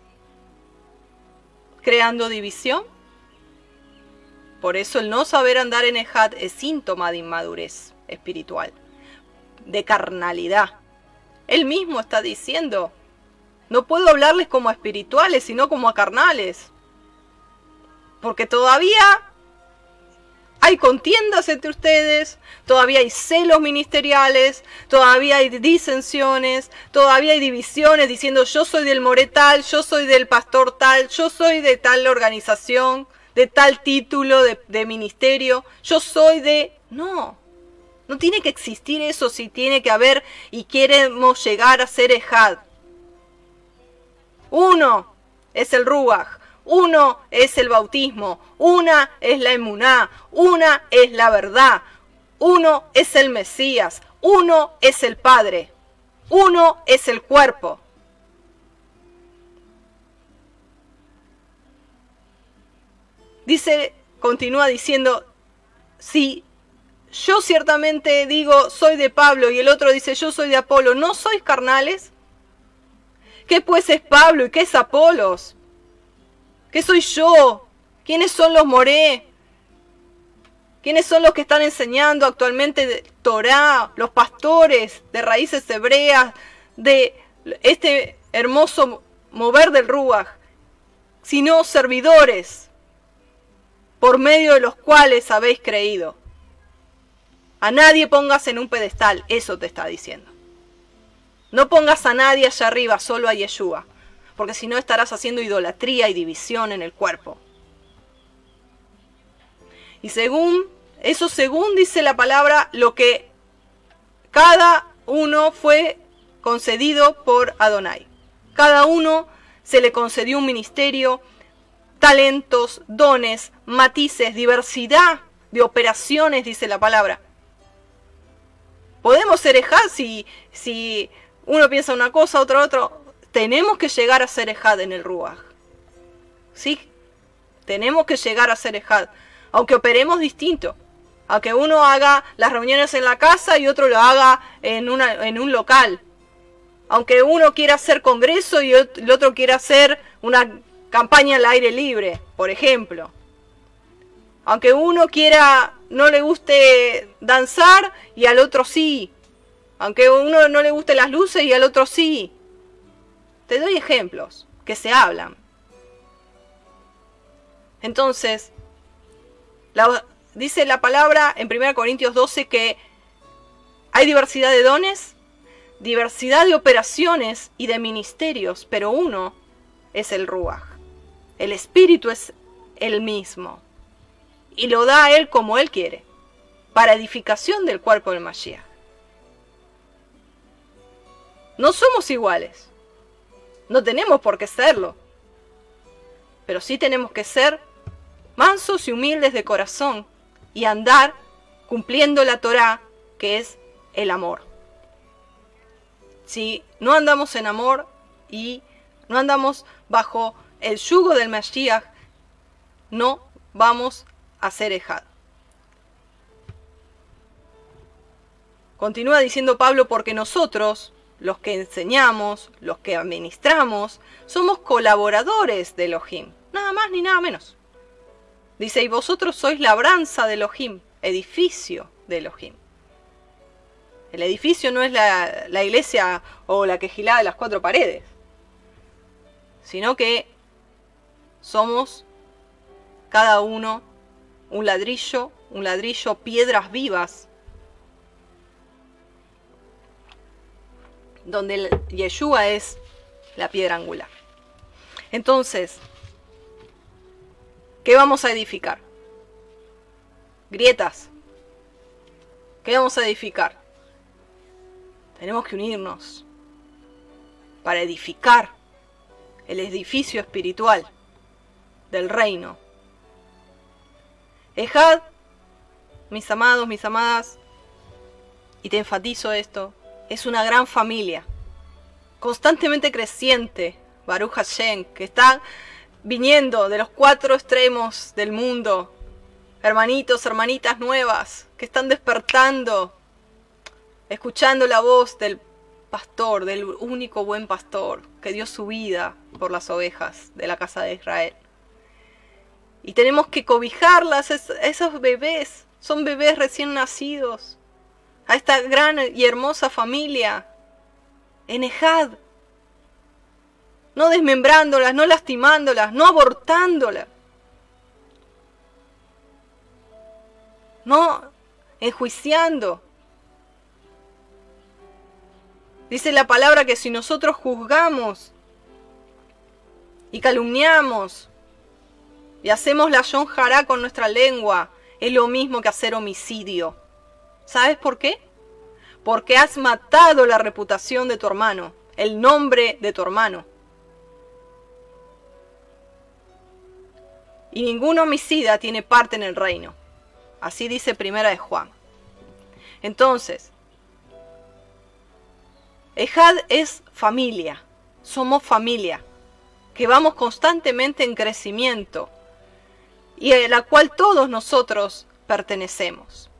Creando división. Por eso el no saber andar en Ejad es síntoma de inmadurez espiritual, de carnalidad. Él mismo está diciendo, no puedo hablarles como a espirituales, sino como a carnales. Porque todavía hay contiendas entre ustedes, todavía hay celos ministeriales, todavía hay disensiones, todavía hay divisiones diciendo yo soy del moretal, yo soy del pastor tal, yo soy de tal organización, de tal título de, de ministerio, yo soy de... No, no tiene que existir eso si tiene que haber y queremos llegar a ser Ejad. Uno es el Ruach, uno es el bautismo, una es la emuná, una es la verdad, uno es el Mesías, uno es el Padre, uno es el cuerpo. Dice, continúa diciendo, si yo ciertamente digo soy de Pablo y el otro dice yo soy de Apolo, ¿no sois carnales? ¿Qué pues es Pablo y qué es Apolos? ¿Qué soy yo? ¿Quiénes son los moré? ¿Quiénes son los que están enseñando actualmente Torah, los pastores de raíces hebreas, de este hermoso mover del Ruach? Sino servidores por medio de los cuales habéis creído. A nadie pongas en un pedestal, eso te está diciendo. No pongas a nadie allá arriba, solo a Yeshua porque si no estarás haciendo idolatría y división en el cuerpo. Y según, eso según dice la palabra, lo que cada uno fue concedido por Adonai. Cada uno se le concedió un ministerio, talentos, dones, matices, diversidad de operaciones, dice la palabra. Podemos ser si, si uno piensa una cosa, otro otro tenemos que llegar a ser Ejad en el Ruach. ¿Sí? Tenemos que llegar a ser Ejad. Aunque operemos distinto. Aunque uno haga las reuniones en la casa y otro lo haga en, una, en un local. Aunque uno quiera hacer congreso y el otro quiera hacer una campaña al aire libre, por ejemplo. Aunque uno quiera, no le guste danzar y al otro sí. Aunque uno no le guste las luces y al otro sí. Te doy ejemplos que se hablan. Entonces, dice la palabra en 1 Corintios 12 que hay diversidad de dones, diversidad de operaciones y de ministerios, pero uno es el Ruach. El Espíritu es el mismo. Y lo da a Él como Él quiere, para edificación del cuerpo del Mashiach. No somos iguales. No tenemos por qué serlo. Pero sí tenemos que ser mansos y humildes de corazón y andar cumpliendo la Torah, que es el amor. Si no andamos en amor y no andamos bajo el yugo del Mashiach, no vamos a ser ejad. Continúa diciendo Pablo porque nosotros, los que enseñamos, los que administramos, somos colaboradores de Elohim, nada más ni nada menos. Dice, y vosotros sois labranza de Elohim, edificio de Elohim. El edificio no es la, la iglesia o la quejilada de las cuatro paredes, sino que somos cada uno un ladrillo, un ladrillo, piedras vivas, donde Yeshua es la piedra angular. Entonces, ¿qué vamos a edificar? Grietas. ¿Qué vamos a edificar? Tenemos que unirnos para edificar el edificio espiritual del reino. Ejad, mis amados, mis amadas, y te enfatizo esto, es una gran familia, constantemente creciente, Baruch Hashem, que está viniendo de los cuatro extremos del mundo, hermanitos, hermanitas nuevas, que están despertando, escuchando la voz del pastor, del único buen pastor, que dio su vida por las ovejas de la casa de Israel. Y tenemos que cobijarlas, esos bebés, son bebés recién nacidos, a esta gran y hermosa familia, en Ejad. No desmembrándolas, no lastimándolas, no abortándolas. No enjuiciando. Dice la palabra que si nosotros juzgamos y calumniamos y hacemos la yonjará con nuestra lengua, es lo mismo que hacer homicidio. ¿Sabes por qué? Porque has matado la reputación de tu hermano, el nombre de tu hermano. Y ningún homicida tiene parte en el reino. Así dice Primera de Juan. Entonces, Ejad es familia, somos familia, que vamos constantemente en crecimiento y a la cual todos nosotros pertenecemos.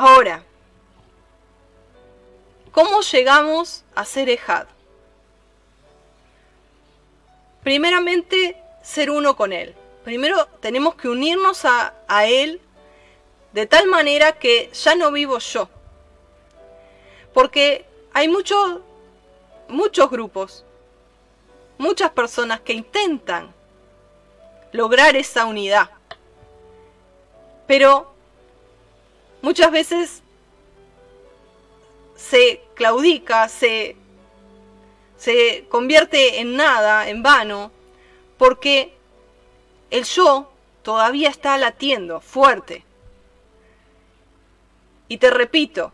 Ahora, ¿cómo llegamos a ser Ejad? Primeramente, ser uno con Él. Primero tenemos que unirnos a, a Él de tal manera que ya no vivo yo. Porque hay muchos, muchos grupos, muchas personas que intentan lograr esa unidad. Pero muchas veces se claudica, se, se convierte en nada, en vano, porque el yo todavía está latiendo fuerte. Y te repito,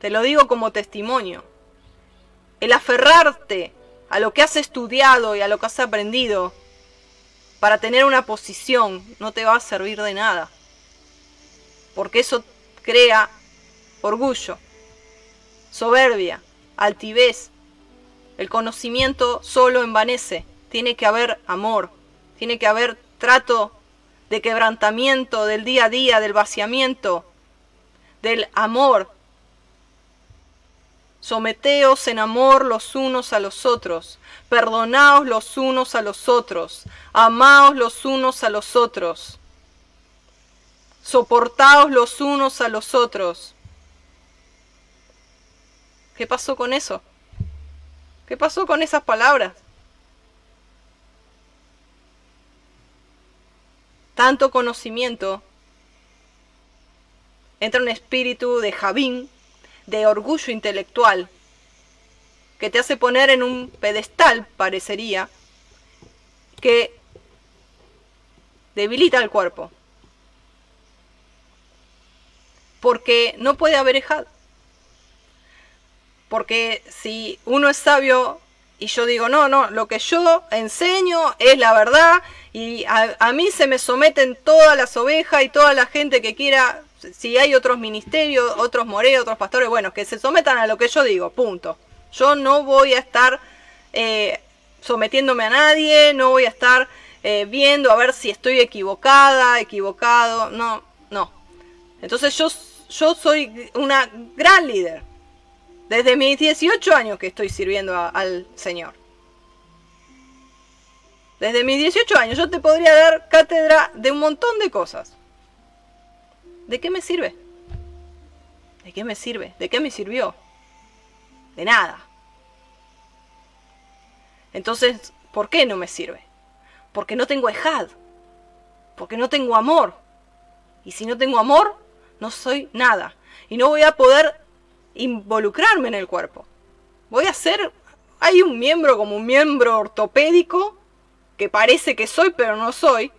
te lo digo como testimonio, el aferrarte a lo que has estudiado y a lo que has aprendido para tener una posición no te va a servir de nada. Porque eso crea orgullo, soberbia, altivez. El conocimiento solo envanece. Tiene que haber amor, tiene que haber trato de quebrantamiento del día a día, del vaciamiento, del amor, Someteos en amor los unos a los otros, perdonaos los unos a los otros, amaos los unos a los otros, soportaos los unos a los otros. ¿Qué pasó con eso? ¿Qué pasó con esas palabras? tanto conocimiento, entra un espíritu de Javín, de orgullo intelectual, que te hace poner en un pedestal, parecería, que debilita el cuerpo. Porque no puede haber ejad. Porque si uno es sabio y yo digo, no, no, lo que yo enseño es la verdad y a, mí se me someten todas las ovejas y toda la gente que quiera, si hay otros ministerios, otros moreos, otros pastores, bueno, que se sometan a lo que yo digo, punto. Yo no voy a estar eh, sometiéndome a nadie, no voy a estar eh, viendo a ver si estoy equivocada, equivocado, no. Entonces yo, yo soy una gran líder. Desde mis 18 años que estoy sirviendo al Señor. Desde mis 18 años yo te podría dar cátedra de un montón de cosas. ¿De qué me sirve? ¿De qué me sirve? ¿De qué me sirvió? De nada. Entonces, ¿por qué no me sirve? Porque no tengo ejad. Porque no tengo amor. Y si no tengo amor, no soy nada. Y no voy a poder involucrarme en el cuerpo. Voy a ser, hay un miembro como un miembro ortopédico que parece que soy pero no soy,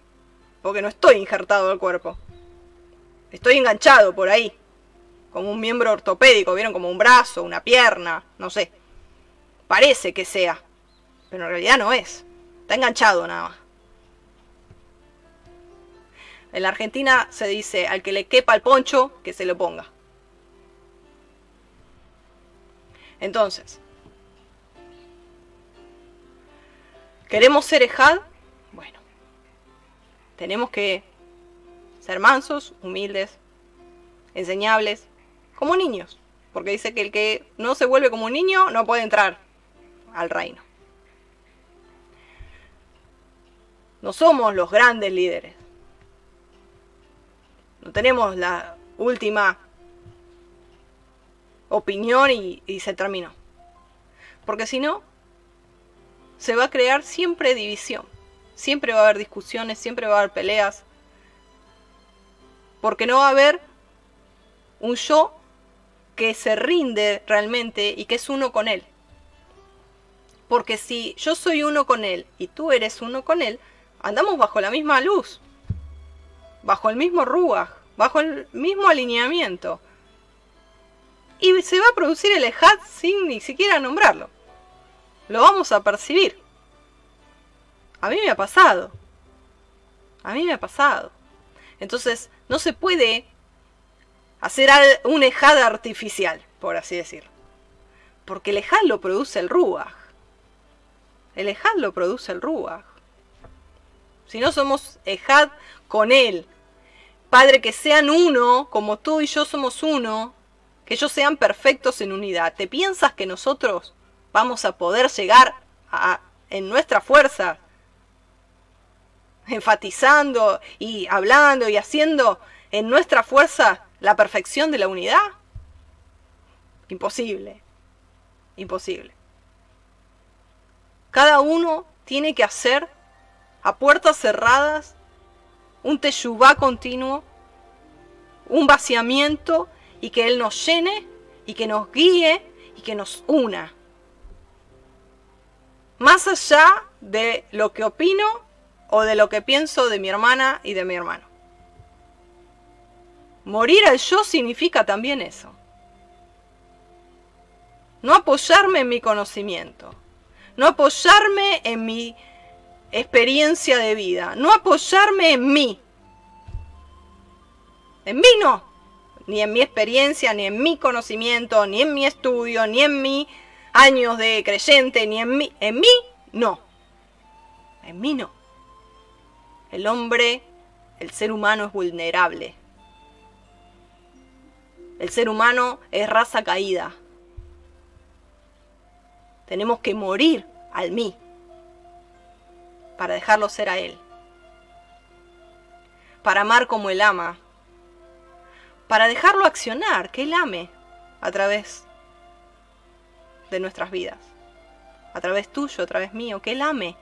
porque no estoy injertado al cuerpo. Estoy enganchado por ahí, como un miembro ortopédico, vieron como un brazo, una pierna, no sé. Parece que sea, pero en realidad no es. Está enganchado nada más. En la Argentina se dice al que le quepa el poncho, que se lo ponga. Entonces, ¿queremos ser Ejad? Bueno, tenemos que ser mansos, humildes, enseñables, como niños. Porque dice que el que no se vuelve como un niño no puede entrar al reino. No somos los grandes líderes. No tenemos la última opinión y, se terminó. Porque si no, se va a crear siempre división. Siempre va a haber discusiones, siempre va a haber peleas. Porque no va a haber un yo que se rinde realmente y que es uno con él. Porque si yo soy uno con él y tú eres uno con él, andamos bajo la misma luz, bajo el mismo ruaj, bajo el mismo alineamiento y se va a producir el EJAD sin ni siquiera nombrarlo. Lo vamos a percibir. A mí me ha pasado. A mí me ha pasado. Entonces, no se puede hacer un EJAD artificial, por así decirlo. Porque el EJAD lo produce el Ruach. El EJAD lo produce el Ruach. Si no somos EJAD con él, Padre, que sean uno, como tú y yo somos uno, que ellos sean perfectos en unidad. ¿Te piensas que nosotros vamos a poder llegar a, en nuestra fuerza, enfatizando y hablando y haciendo en nuestra fuerza la perfección de la unidad? Imposible, imposible. Cada uno tiene que hacer a puertas cerradas un teyubá continuo, un vaciamiento y que Él nos llene y que nos guíe y que nos una. Más allá de lo que opino o de lo que pienso de mi hermana y de mi hermano. Morir al yo significa también eso. No apoyarme en mi conocimiento, no apoyarme en mi experiencia de vida, no apoyarme en mí. En mí no, ni en mi experiencia, ni en mi conocimiento, ni en mi estudio, ni en mi años de creyente, ni en mí. En mí, no. En mí no. El hombre, el ser humano es vulnerable. El ser humano es raza caída. Tenemos que morir al mí para dejarlo ser a él. Para amar como él ama, para dejarlo accionar, que Él ame a través de nuestras vidas, a través tuyo, a través mío, que Él ame.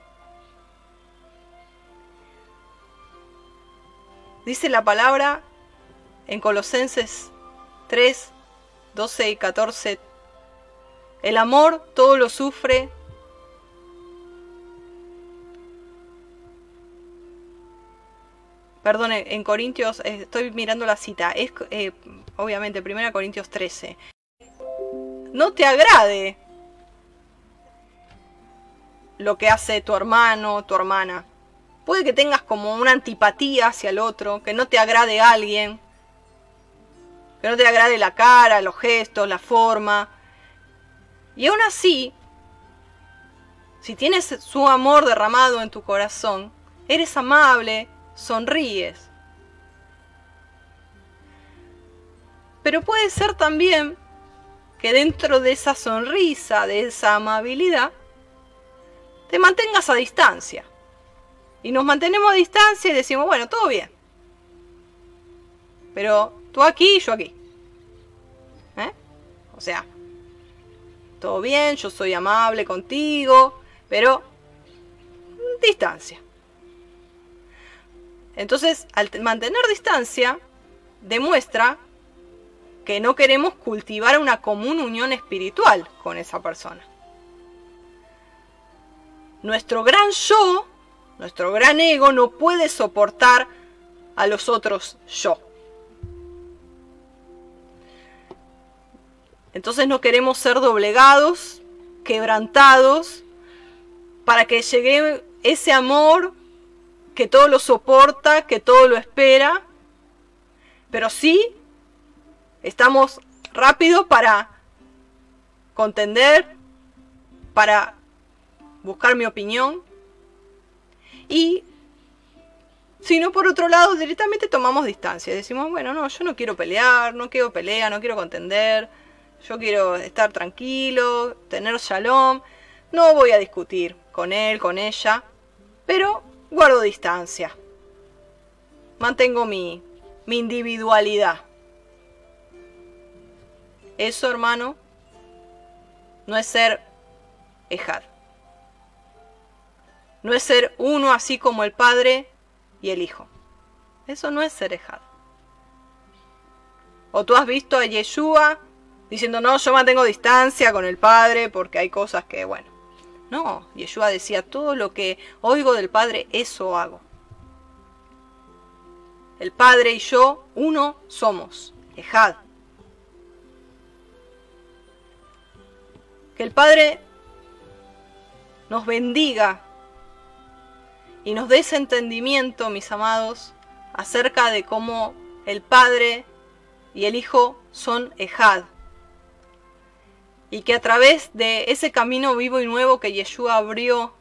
Dice la palabra en Colosenses 3, 12 y 14. El amor todo lo sufre. Perdón, en Corintios, eh, estoy mirando la cita, es eh, obviamente 1 Corintios 13. No te agrade lo que hace tu hermano, tu hermana. Puede que tengas como una antipatía hacia el otro, que no te agrade alguien, que no te agrade la cara, los gestos, la forma. Y aún así, si tienes su amor derramado en tu corazón, eres amable, sonríes. Pero puede ser también que dentro de esa sonrisa, de esa amabilidad, te mantengas a distancia. Y nos mantenemos a distancia y decimos, bueno, todo bien. Pero tú aquí y yo aquí. ¿Eh? O sea, todo bien, yo soy amable contigo, pero distancia. Entonces, al mantener distancia, demuestra que no queremos cultivar una común unión espiritual con esa persona. Nuestro gran yo, nuestro gran ego no puede soportar a los otros yo. Entonces no queremos ser doblegados, quebrantados, para que llegue ese amor que todo lo soporta, que todo lo espera, pero sí estamos rápidos para contender, para buscar mi opinión. Y si no por otro lado directamente tomamos distancia, decimos, bueno, no, yo no quiero pelear, no quiero pelea, no quiero contender, yo quiero estar tranquilo, tener shalom, no voy a discutir con él, con ella, pero guardo distancia. Mantengo mi, mi individualidad. Eso, hermano, no es ser ejad. No es ser uno así como el Padre y el Hijo. Eso no es ser ejad. O tú has visto a Yeshua diciendo, no, yo mantengo distancia con el Padre porque hay cosas que, bueno. No, Yeshua decía, todo lo que oigo del Padre, eso hago. El Padre y yo, uno somos, Ejad. Que el Padre nos bendiga y nos dé ese entendimiento, mis amados, acerca de cómo el Padre y el Hijo son Ejad y que a través de ese camino vivo y nuevo que Yeshua abrió,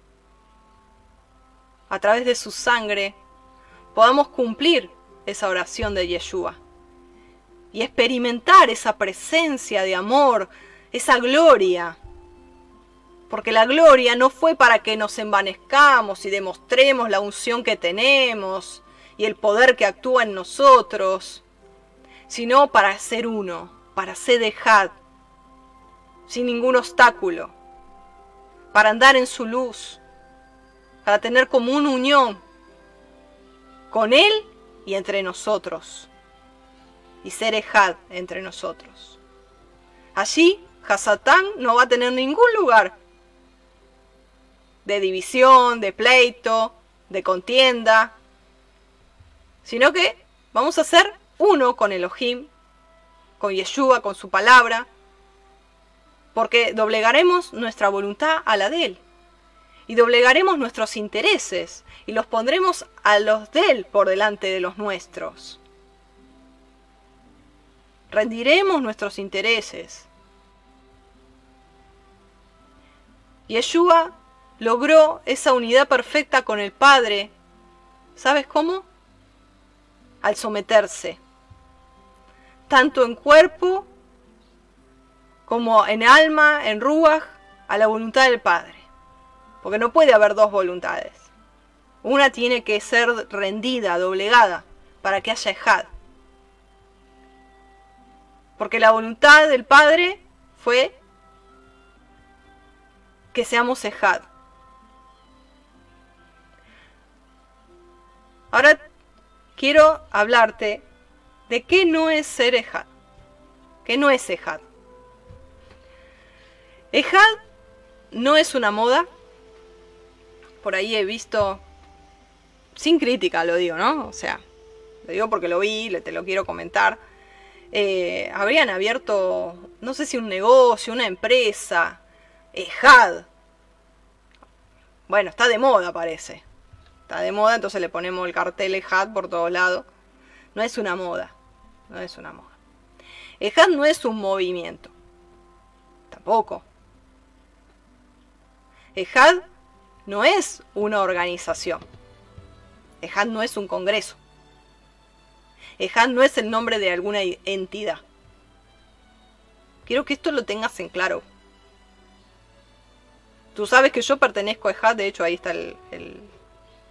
a través de su sangre, podamos cumplir esa oración de Yeshua y experimentar esa presencia de amor, esa gloria. Porque la gloria no fue para que nos envanezcamos y demostremos la unción que tenemos y el poder que actúa en nosotros, sino para ser uno, para ser dejad, sin ningún obstáculo, para andar en su luz, para tener como una unión con Él y entre nosotros, y ser Ejad entre nosotros. Allí, Hasatán no va a tener ningún lugar de división, de pleito, de contienda, sino que vamos a ser uno con Elohim, con Yeshua, con su palabra, porque doblegaremos nuestra voluntad a la de Él. Y doblegaremos nuestros intereses y los pondremos a los de Él por delante de los nuestros. Rendiremos nuestros intereses. Yeshua logró esa unidad perfecta con el Padre. ¿Sabes cómo? Al someterse, tanto en cuerpo como en alma, en ruach, a la voluntad del Padre. Porque no puede haber dos voluntades. Una tiene que ser rendida, doblegada, para que haya ejad. Porque la voluntad del Padre fue que seamos ejad. Ahora quiero hablarte de qué no es ser Ejad. ¿Qué no es Ejad? Ejad no es una moda. Por ahí he visto, sin crítica lo digo, ¿no? O sea, lo digo porque lo vi, te lo quiero comentar. Eh, habrían abierto, no sé si un negocio, una empresa, Ejad. Bueno, está de moda parece. Está de moda, entonces le ponemos el cartel Ejad por todos lados. No es una moda, no es una moda. Ejad no es un movimiento, tampoco. Ejad no es una organización. Ejad no es un congreso. Ejad no es el nombre de alguna entidad. Quiero que esto lo tengas en claro. Tú sabes que yo pertenezco a Ejad, de hecho ahí está el,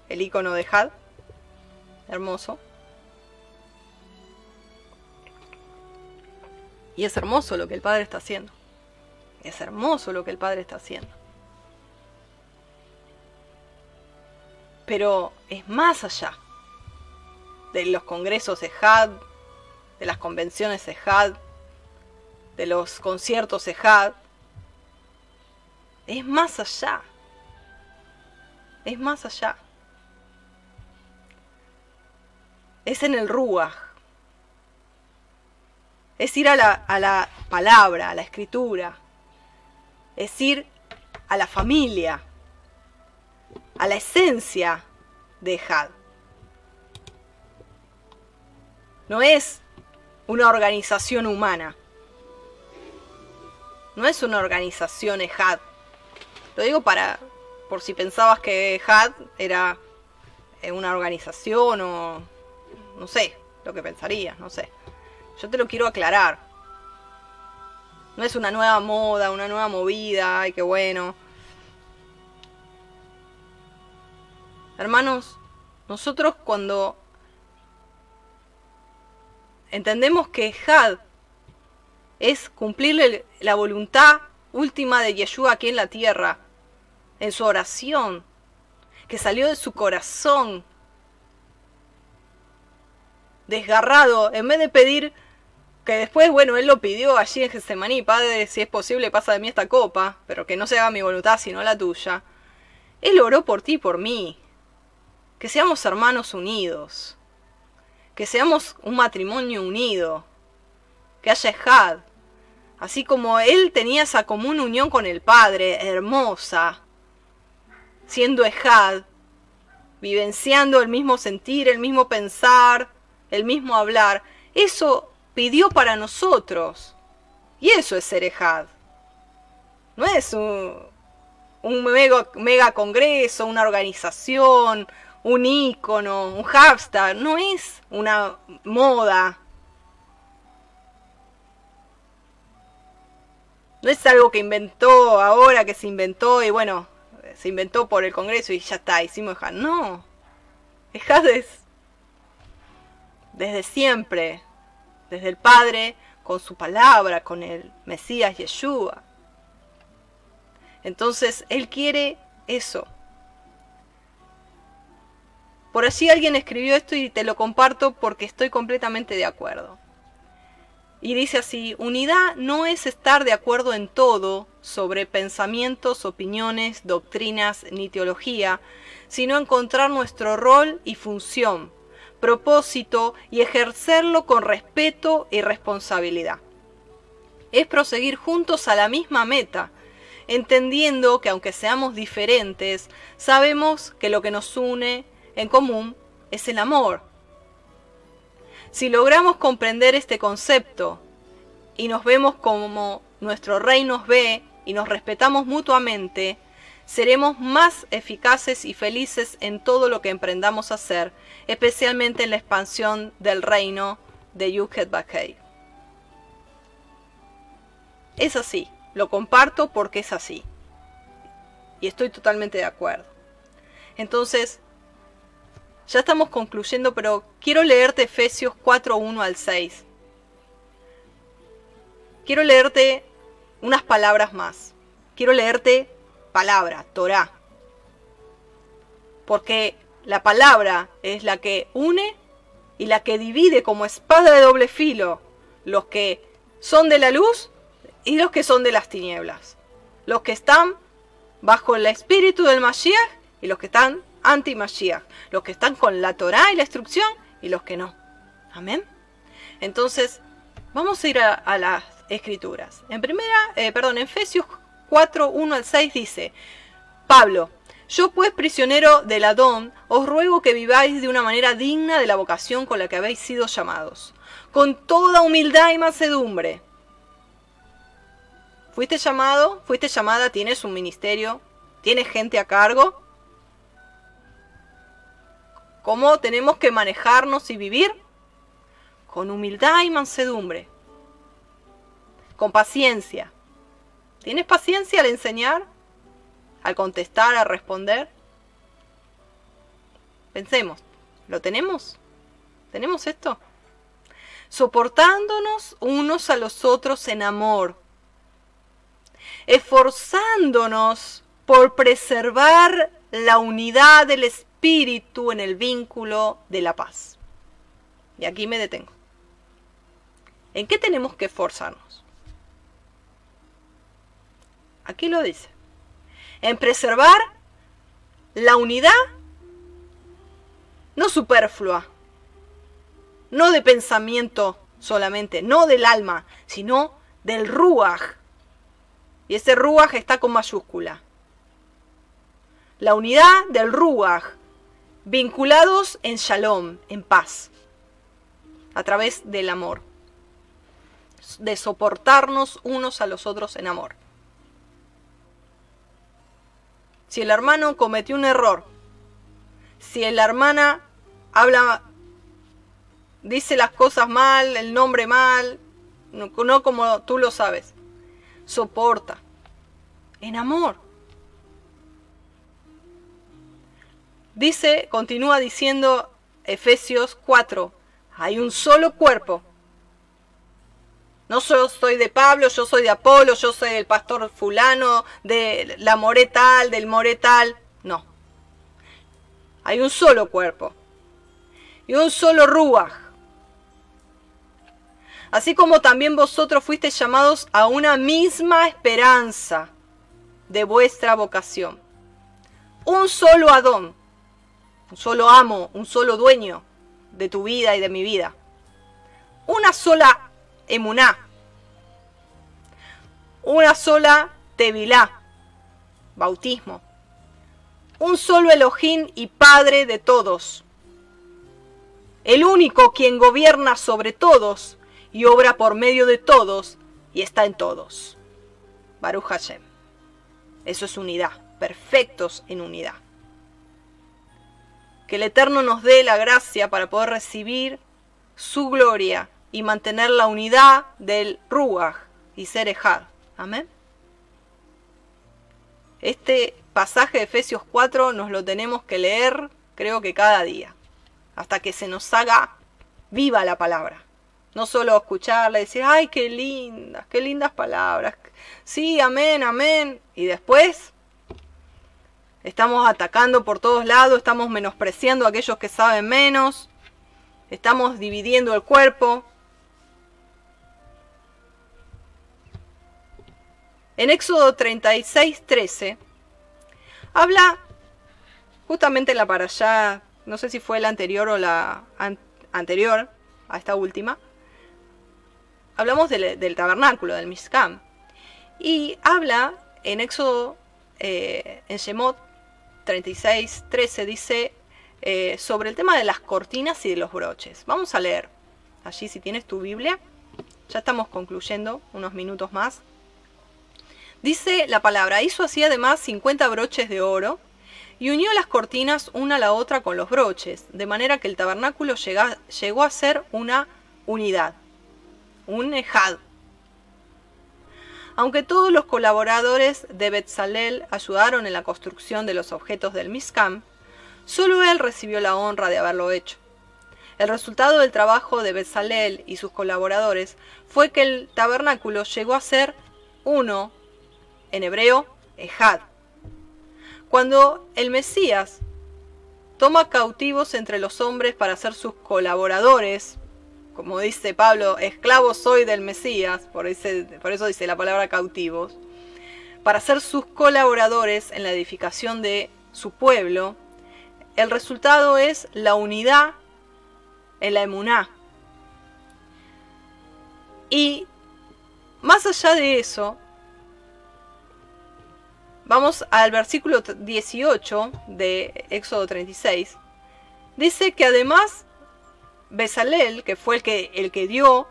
el, icono de Ejad. Hermoso. Y es hermoso lo que el Padre está haciendo. Es hermoso lo que el Padre está haciendo. Pero es más allá de los congresos EJAD, de las convenciones EJAD, de los conciertos EJAD. Es más allá. Es más allá. Es en el Ruach. Es ir a la, a la palabra, a la escritura. Es ir a la familia a la esencia de Had. No es una organización humana. No es una organización EHAD. Lo digo para por si pensabas que HAD era eh, una organización o no sé, lo que pensarías, no sé. Yo te lo quiero aclarar. No es una nueva moda, una nueva movida, ay, qué bueno. Hermanos, nosotros cuando entendemos que Had es cumplir la voluntad última de Yeshua aquí en la tierra, en su oración, que salió de su corazón, desgarrado, en vez de pedir que después, bueno, él lo pidió allí en Getsemaní, Padre, si es posible, pasa de mí esta copa, pero que no se haga mi voluntad, sino la tuya. Él oró por ti por mí que seamos hermanos unidos, que seamos un matrimonio unido, que haya ejad, así como él tenía esa común unión con el Padre, hermosa, siendo ejad, vivenciando el mismo sentir, el mismo pensar, el mismo hablar, eso pidió para nosotros. Y eso es ser ejad. No es un, mega congreso, una organización, un icono, un hashtag, no es una moda. No es algo que inventó ahora, que se inventó y bueno, se inventó por el Congreso y ya está, hicimos HAD. No, el es desde siempre, desde el Padre, con su palabra, con el Mesías Yeshua. Entonces, Él quiere eso, por allí alguien escribió esto y te lo comparto porque estoy completamente de acuerdo. Y dice así, unidad no es estar de acuerdo en todo sobre pensamientos, opiniones, doctrinas ni teología, sino encontrar nuestro rol y función, propósito y ejercerlo con respeto y responsabilidad. Es proseguir juntos a la misma meta, entendiendo que aunque seamos diferentes, sabemos que lo que nos une en común es el amor. Si logramos comprender este concepto y nos vemos como nuestro rey nos ve y nos respetamos mutuamente, seremos más eficaces y felices en todo lo que emprendamos a hacer, especialmente en la expansión del reino de Yukhet Bakay. Es así, lo comparto porque es así. Y estoy totalmente de acuerdo. Entonces, ya estamos concluyendo, pero quiero leerte Efesios 4, 1 al 6. Quiero leerte unas palabras más. Quiero leerte palabra, Torah. Porque la palabra es la que une y la que divide como espada de doble filo los que son de la luz y los que son de las tinieblas. Los que están bajo el espíritu del Mashiach y los que están anti-Mashiach. Los que están con la Torah y la instrucción y los que no. Amén. Entonces, vamos a ir a, las escrituras. En primera, eh, perdón, en Efesios 4, 1 al 6 dice, Pablo, yo pues prisionero del Adón, os ruego que viváis de una manera digna de la vocación con la que habéis sido llamados, con toda humildad y mansedumbre. ¿Fuiste llamado? ¿Fuiste llamada? ¿Tienes un ministerio? ¿Tienes gente a cargo? ¿Cómo tenemos que manejarnos y vivir? Con humildad y mansedumbre. Con paciencia. ¿Tienes paciencia al enseñar? al contestar, a responder? Pensemos, ¿lo tenemos? ¿Tenemos esto? Soportándonos unos a los otros en amor, esforzándonos por preservar la unidad del espíritu en el vínculo de la paz. Y aquí me detengo. ¿En qué tenemos que esforzarnos? Aquí lo dice en preservar la unidad no superflua, no de pensamiento solamente, no del alma, sino del ruaj. Y ese ruaj está con mayúscula. La unidad del ruaj, vinculados en shalom, en paz, a través del amor, de soportarnos unos a los otros en amor. si el hermano cometió un error, si la hermana habla, dice las cosas mal, el nombre mal, no, como tú lo sabes, soporta, en amor. Dice, continúa diciendo Efesios 4, hay un solo cuerpo no soy de Pablo, yo soy de Apolo, yo soy del pastor fulano, de la moretal, del moretal. No. Hay un solo cuerpo. Y un solo ruaj. Así como también vosotros fuisteis llamados a una misma esperanza de vuestra vocación. Un solo Adón, un solo amo, un solo dueño de tu vida y de mi vida. Una sola emuná. Una sola tevilá, bautismo. Un solo Elohim y Padre de todos. El único quien gobierna sobre todos y obra por medio de todos y está en todos. Baruch Hashem. Eso es unidad, perfectos en unidad. Que el Eterno nos dé la gracia para poder recibir su gloria y mantener la unidad del Ruach y ser Ejad. Amén. Este pasaje de Efesios 4 nos lo tenemos que leer, creo que cada día, hasta que se nos haga viva la palabra. No solo escucharla y decir, ay, qué lindas, qué lindas palabras. Sí, amén, amén. Y después estamos atacando por todos lados, estamos menospreciando a aquellos que saben menos, estamos dividiendo el cuerpo, En Éxodo 36, 13, habla justamente la para allá, no sé si fue la anterior o la anterior a esta última, hablamos del, tabernáculo, del Mishkan. Y habla en Éxodo, eh, en Shemot 36, 13, dice eh, sobre el tema de las cortinas y de los broches. Vamos a leer allí si tienes tu Biblia. Ya estamos concluyendo unos minutos más. Dice la palabra, hizo así además 50 broches de oro y unió las cortinas una a la otra con los broches, de manera que el tabernáculo llegó a ser una unidad, un ejad. Aunque todos los colaboradores de Betzalel ayudaron en la construcción de los objetos del Miskam, solo él recibió la honra de haberlo hecho. El resultado del trabajo de Betzalel y sus colaboradores fue que el tabernáculo llegó a ser uno en hebreo, Ejad. Cuando el Mesías toma cautivos entre los hombres para ser sus colaboradores. Como dice Pablo, esclavo soy del Mesías, por, eso dice la palabra cautivos, para ser sus colaboradores en la edificación de su pueblo. El resultado es la unidad en la emuná. Y más allá de eso, Vamos al versículo 18 de Éxodo 36. Dice que además Besalel, que fue el que, el que dio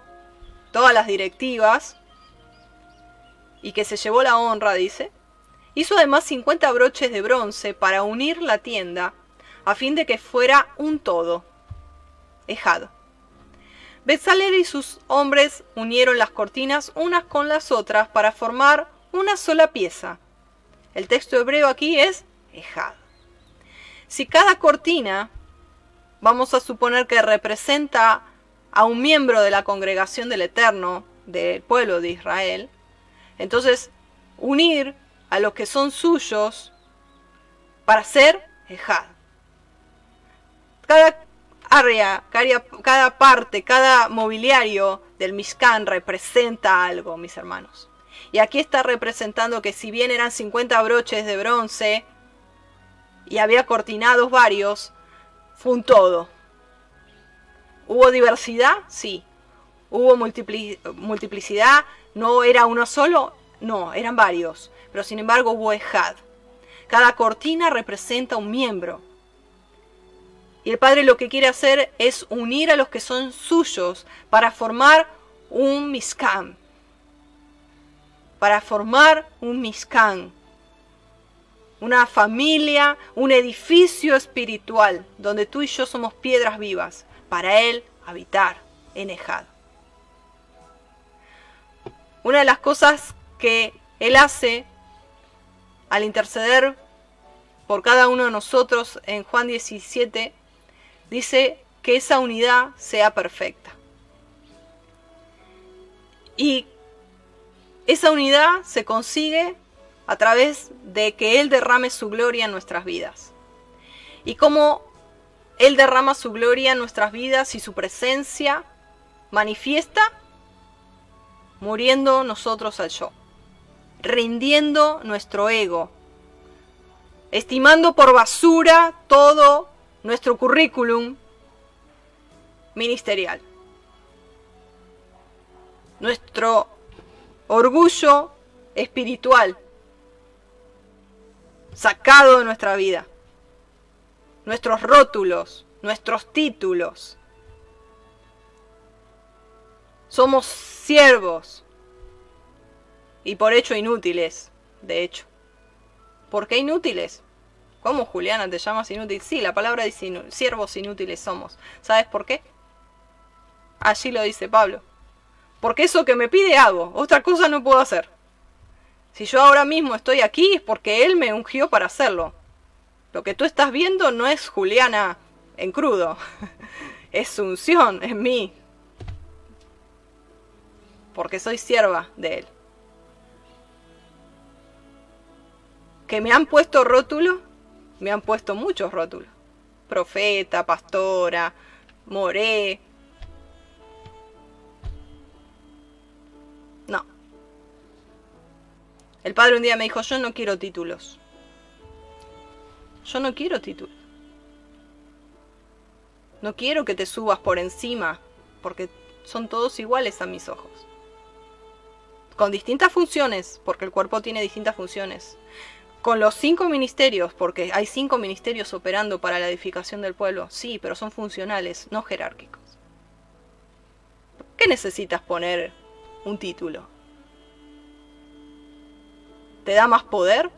todas las directivas y que se llevó la honra, dice, hizo además 50 broches de bronce para unir la tienda a fin de que fuera un todo. Ejado. Besalel y sus hombres unieron las cortinas unas con las otras para formar una sola pieza el texto hebreo aquí es Ejad. Si cada cortina, vamos a suponer que representa a un miembro de la congregación del Eterno, del pueblo de Israel, entonces unir a los que son suyos para ser Ejad. Cada área, cada, parte, cada mobiliario del Mishkan representa algo, mis hermanos. Y aquí está representando que si bien eran 50 broches de bronce y había cortinados varios, fue un todo. ¿Hubo diversidad? Sí. ¿Hubo multiplicidad? ¿No era uno solo? No, eran varios. Pero sin embargo hubo ejad. Cada cortina representa un miembro. Y el Padre lo que quiere hacer es unir a los que son suyos para formar un miskam, para formar un Mishkan, una familia, un edificio espiritual, donde tú y yo somos piedras vivas, para Él habitar en Ejad. Una de las cosas que Él hace al interceder por cada uno de nosotros en Juan 17, dice que esa unidad sea perfecta. Y esa unidad se consigue a través de que Él derrame su gloria en nuestras vidas. Y como Él derrama su gloria en nuestras vidas y su presencia manifiesta, muriendo nosotros al yo, rindiendo nuestro ego, estimando por basura todo nuestro currículum ministerial. Nuestro orgullo espiritual sacado de nuestra vida, nuestros rótulos, nuestros títulos. Somos siervos y por hecho inútiles, de hecho. ¿Por qué inútiles? ¿Cómo, Juliana, te llamas inútil? Sí, la palabra dice siervos inútiles somos. ¿Sabes por qué? Allí lo dice Pablo. Porque eso que me pide hago, otra cosa no puedo hacer. Si yo ahora mismo estoy aquí es porque Él me ungió para hacerlo. Lo que tú estás viendo no es Juliana en crudo, [LAUGHS] es unción en mí. Porque soy sierva de Él. Que me han puesto rótulos, me han puesto muchos rótulos. Profeta, pastora, moré, El padre un día me dijo, yo no quiero títulos. Yo no quiero títulos. No quiero que te subas por encima, porque son todos iguales a mis ojos. Con distintas funciones, porque el cuerpo tiene distintas funciones. Con los cinco ministerios, porque hay cinco ministerios operando para la edificación del pueblo, sí, pero son funcionales, no jerárquicos. ¿Qué necesitas poner un título? Te da más poder?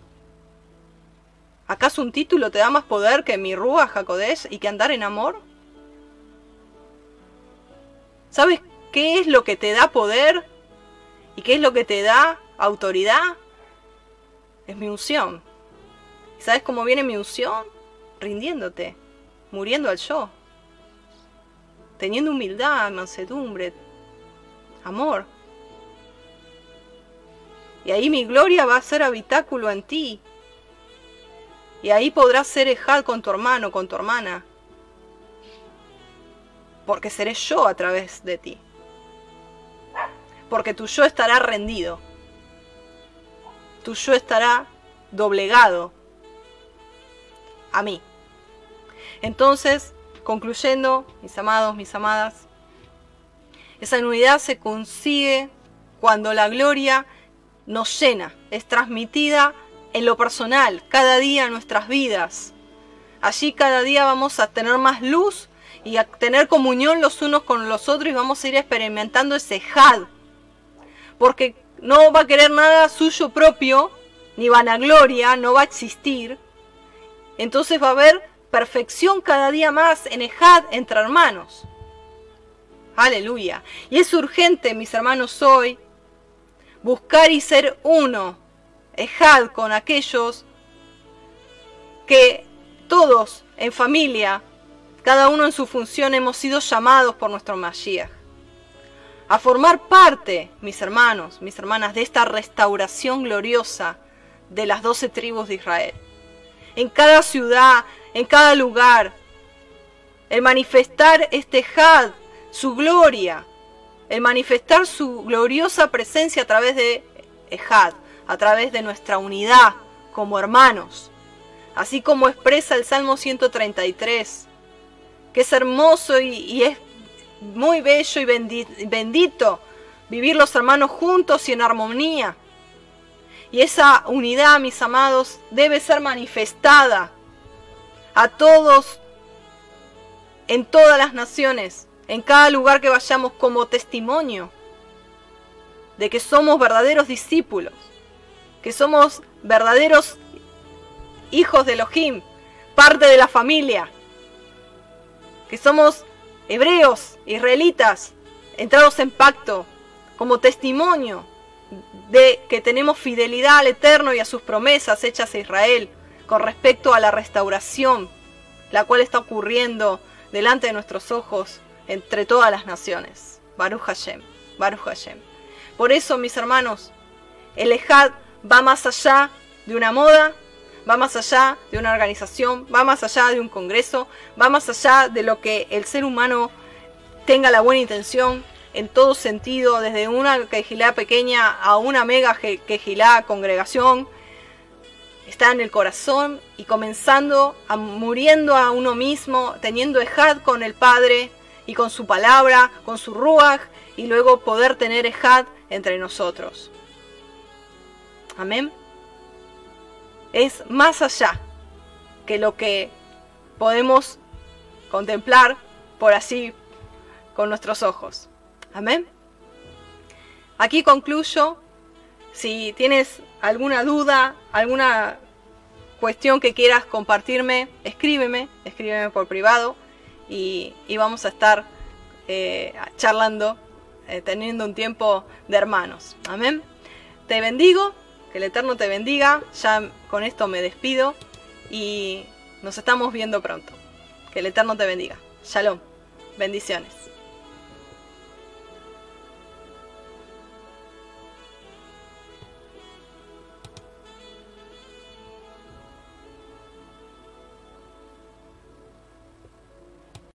¿Acaso un título te da más poder que mi rúa Jacodés y que andar en amor? ¿Sabes qué es lo que te da poder? ¿Y qué es lo que te da autoridad? Es mi unción. ¿Sabes cómo viene mi unción? Rindiéndote, muriendo al yo, teniendo humildad, mansedumbre, amor. Y ahí mi gloria va a ser habitáculo en ti. Y ahí podrás ser ejad con tu hermano, con tu hermana. Porque seré yo a través de ti. Porque tu yo estará rendido. Tu yo estará doblegado a mí. Entonces, concluyendo, mis amados, mis amadas, esa unidad se consigue cuando la gloria nos llena, es transmitida en lo personal, cada día en nuestras vidas. Allí cada día vamos a tener más luz y a tener comunión los unos con los otros y vamos a ir experimentando ese had. Porque no va a querer nada suyo propio, ni vanagloria, no va a existir. Entonces va a haber perfección cada día más en Ejad entre hermanos. Aleluya. Y es urgente, mis hermanos, hoy buscar y ser uno, Ejad con aquellos que todos en familia, cada uno en su función, hemos sido llamados por nuestro Mashiach. A formar parte, mis hermanos, mis hermanas, de esta restauración gloriosa de las doce tribus de Israel. En cada ciudad, en cada lugar, el manifestar este Had, su gloria, el manifestar su gloriosa presencia a través de Had, a través de nuestra unidad como hermanos, así como expresa el Salmo 133, que es hermoso y es muy bello y bendito vivir los hermanos juntos y en armonía. Y esa unidad, mis amados, debe ser manifestada a todos, en todas las naciones, en cada lugar que vayamos como testimonio de que somos verdaderos discípulos, que somos verdaderos hijos de Elohim, parte de la familia, que somos hebreos, israelitas, entrados en pacto, como testimonio de que tenemos fidelidad al Eterno y a sus promesas hechas a Israel con respecto a la restauración, la cual está ocurriendo delante de nuestros ojos entre todas las naciones. Baruch Hashem, Baruch Hashem. Por eso, mis hermanos, el Ejad va más allá de una moda, va más allá de una organización, va más allá de un congreso, va más allá de lo que el ser humano tenga la buena intención en todo sentido, desde una quejilá pequeña a una mega quejilá congregación, está en el corazón y comenzando a muriendo a uno mismo, teniendo ejad con el Padre y con su palabra, con su ruach, y luego poder tener ejad entre nosotros. Amén. Es más allá que lo que podemos contemplar por así con nuestros ojos. Amén. Aquí concluyo. Si tienes alguna duda, alguna cuestión que quieras compartirme, escríbeme, escríbeme por privado y, vamos a estar eh, charlando, eh, teniendo un tiempo de hermanos. Amén. Te bendigo, que el Eterno te bendiga. Ya con esto me despido y nos estamos viendo pronto. Que el Eterno te bendiga. Shalom. Bendiciones.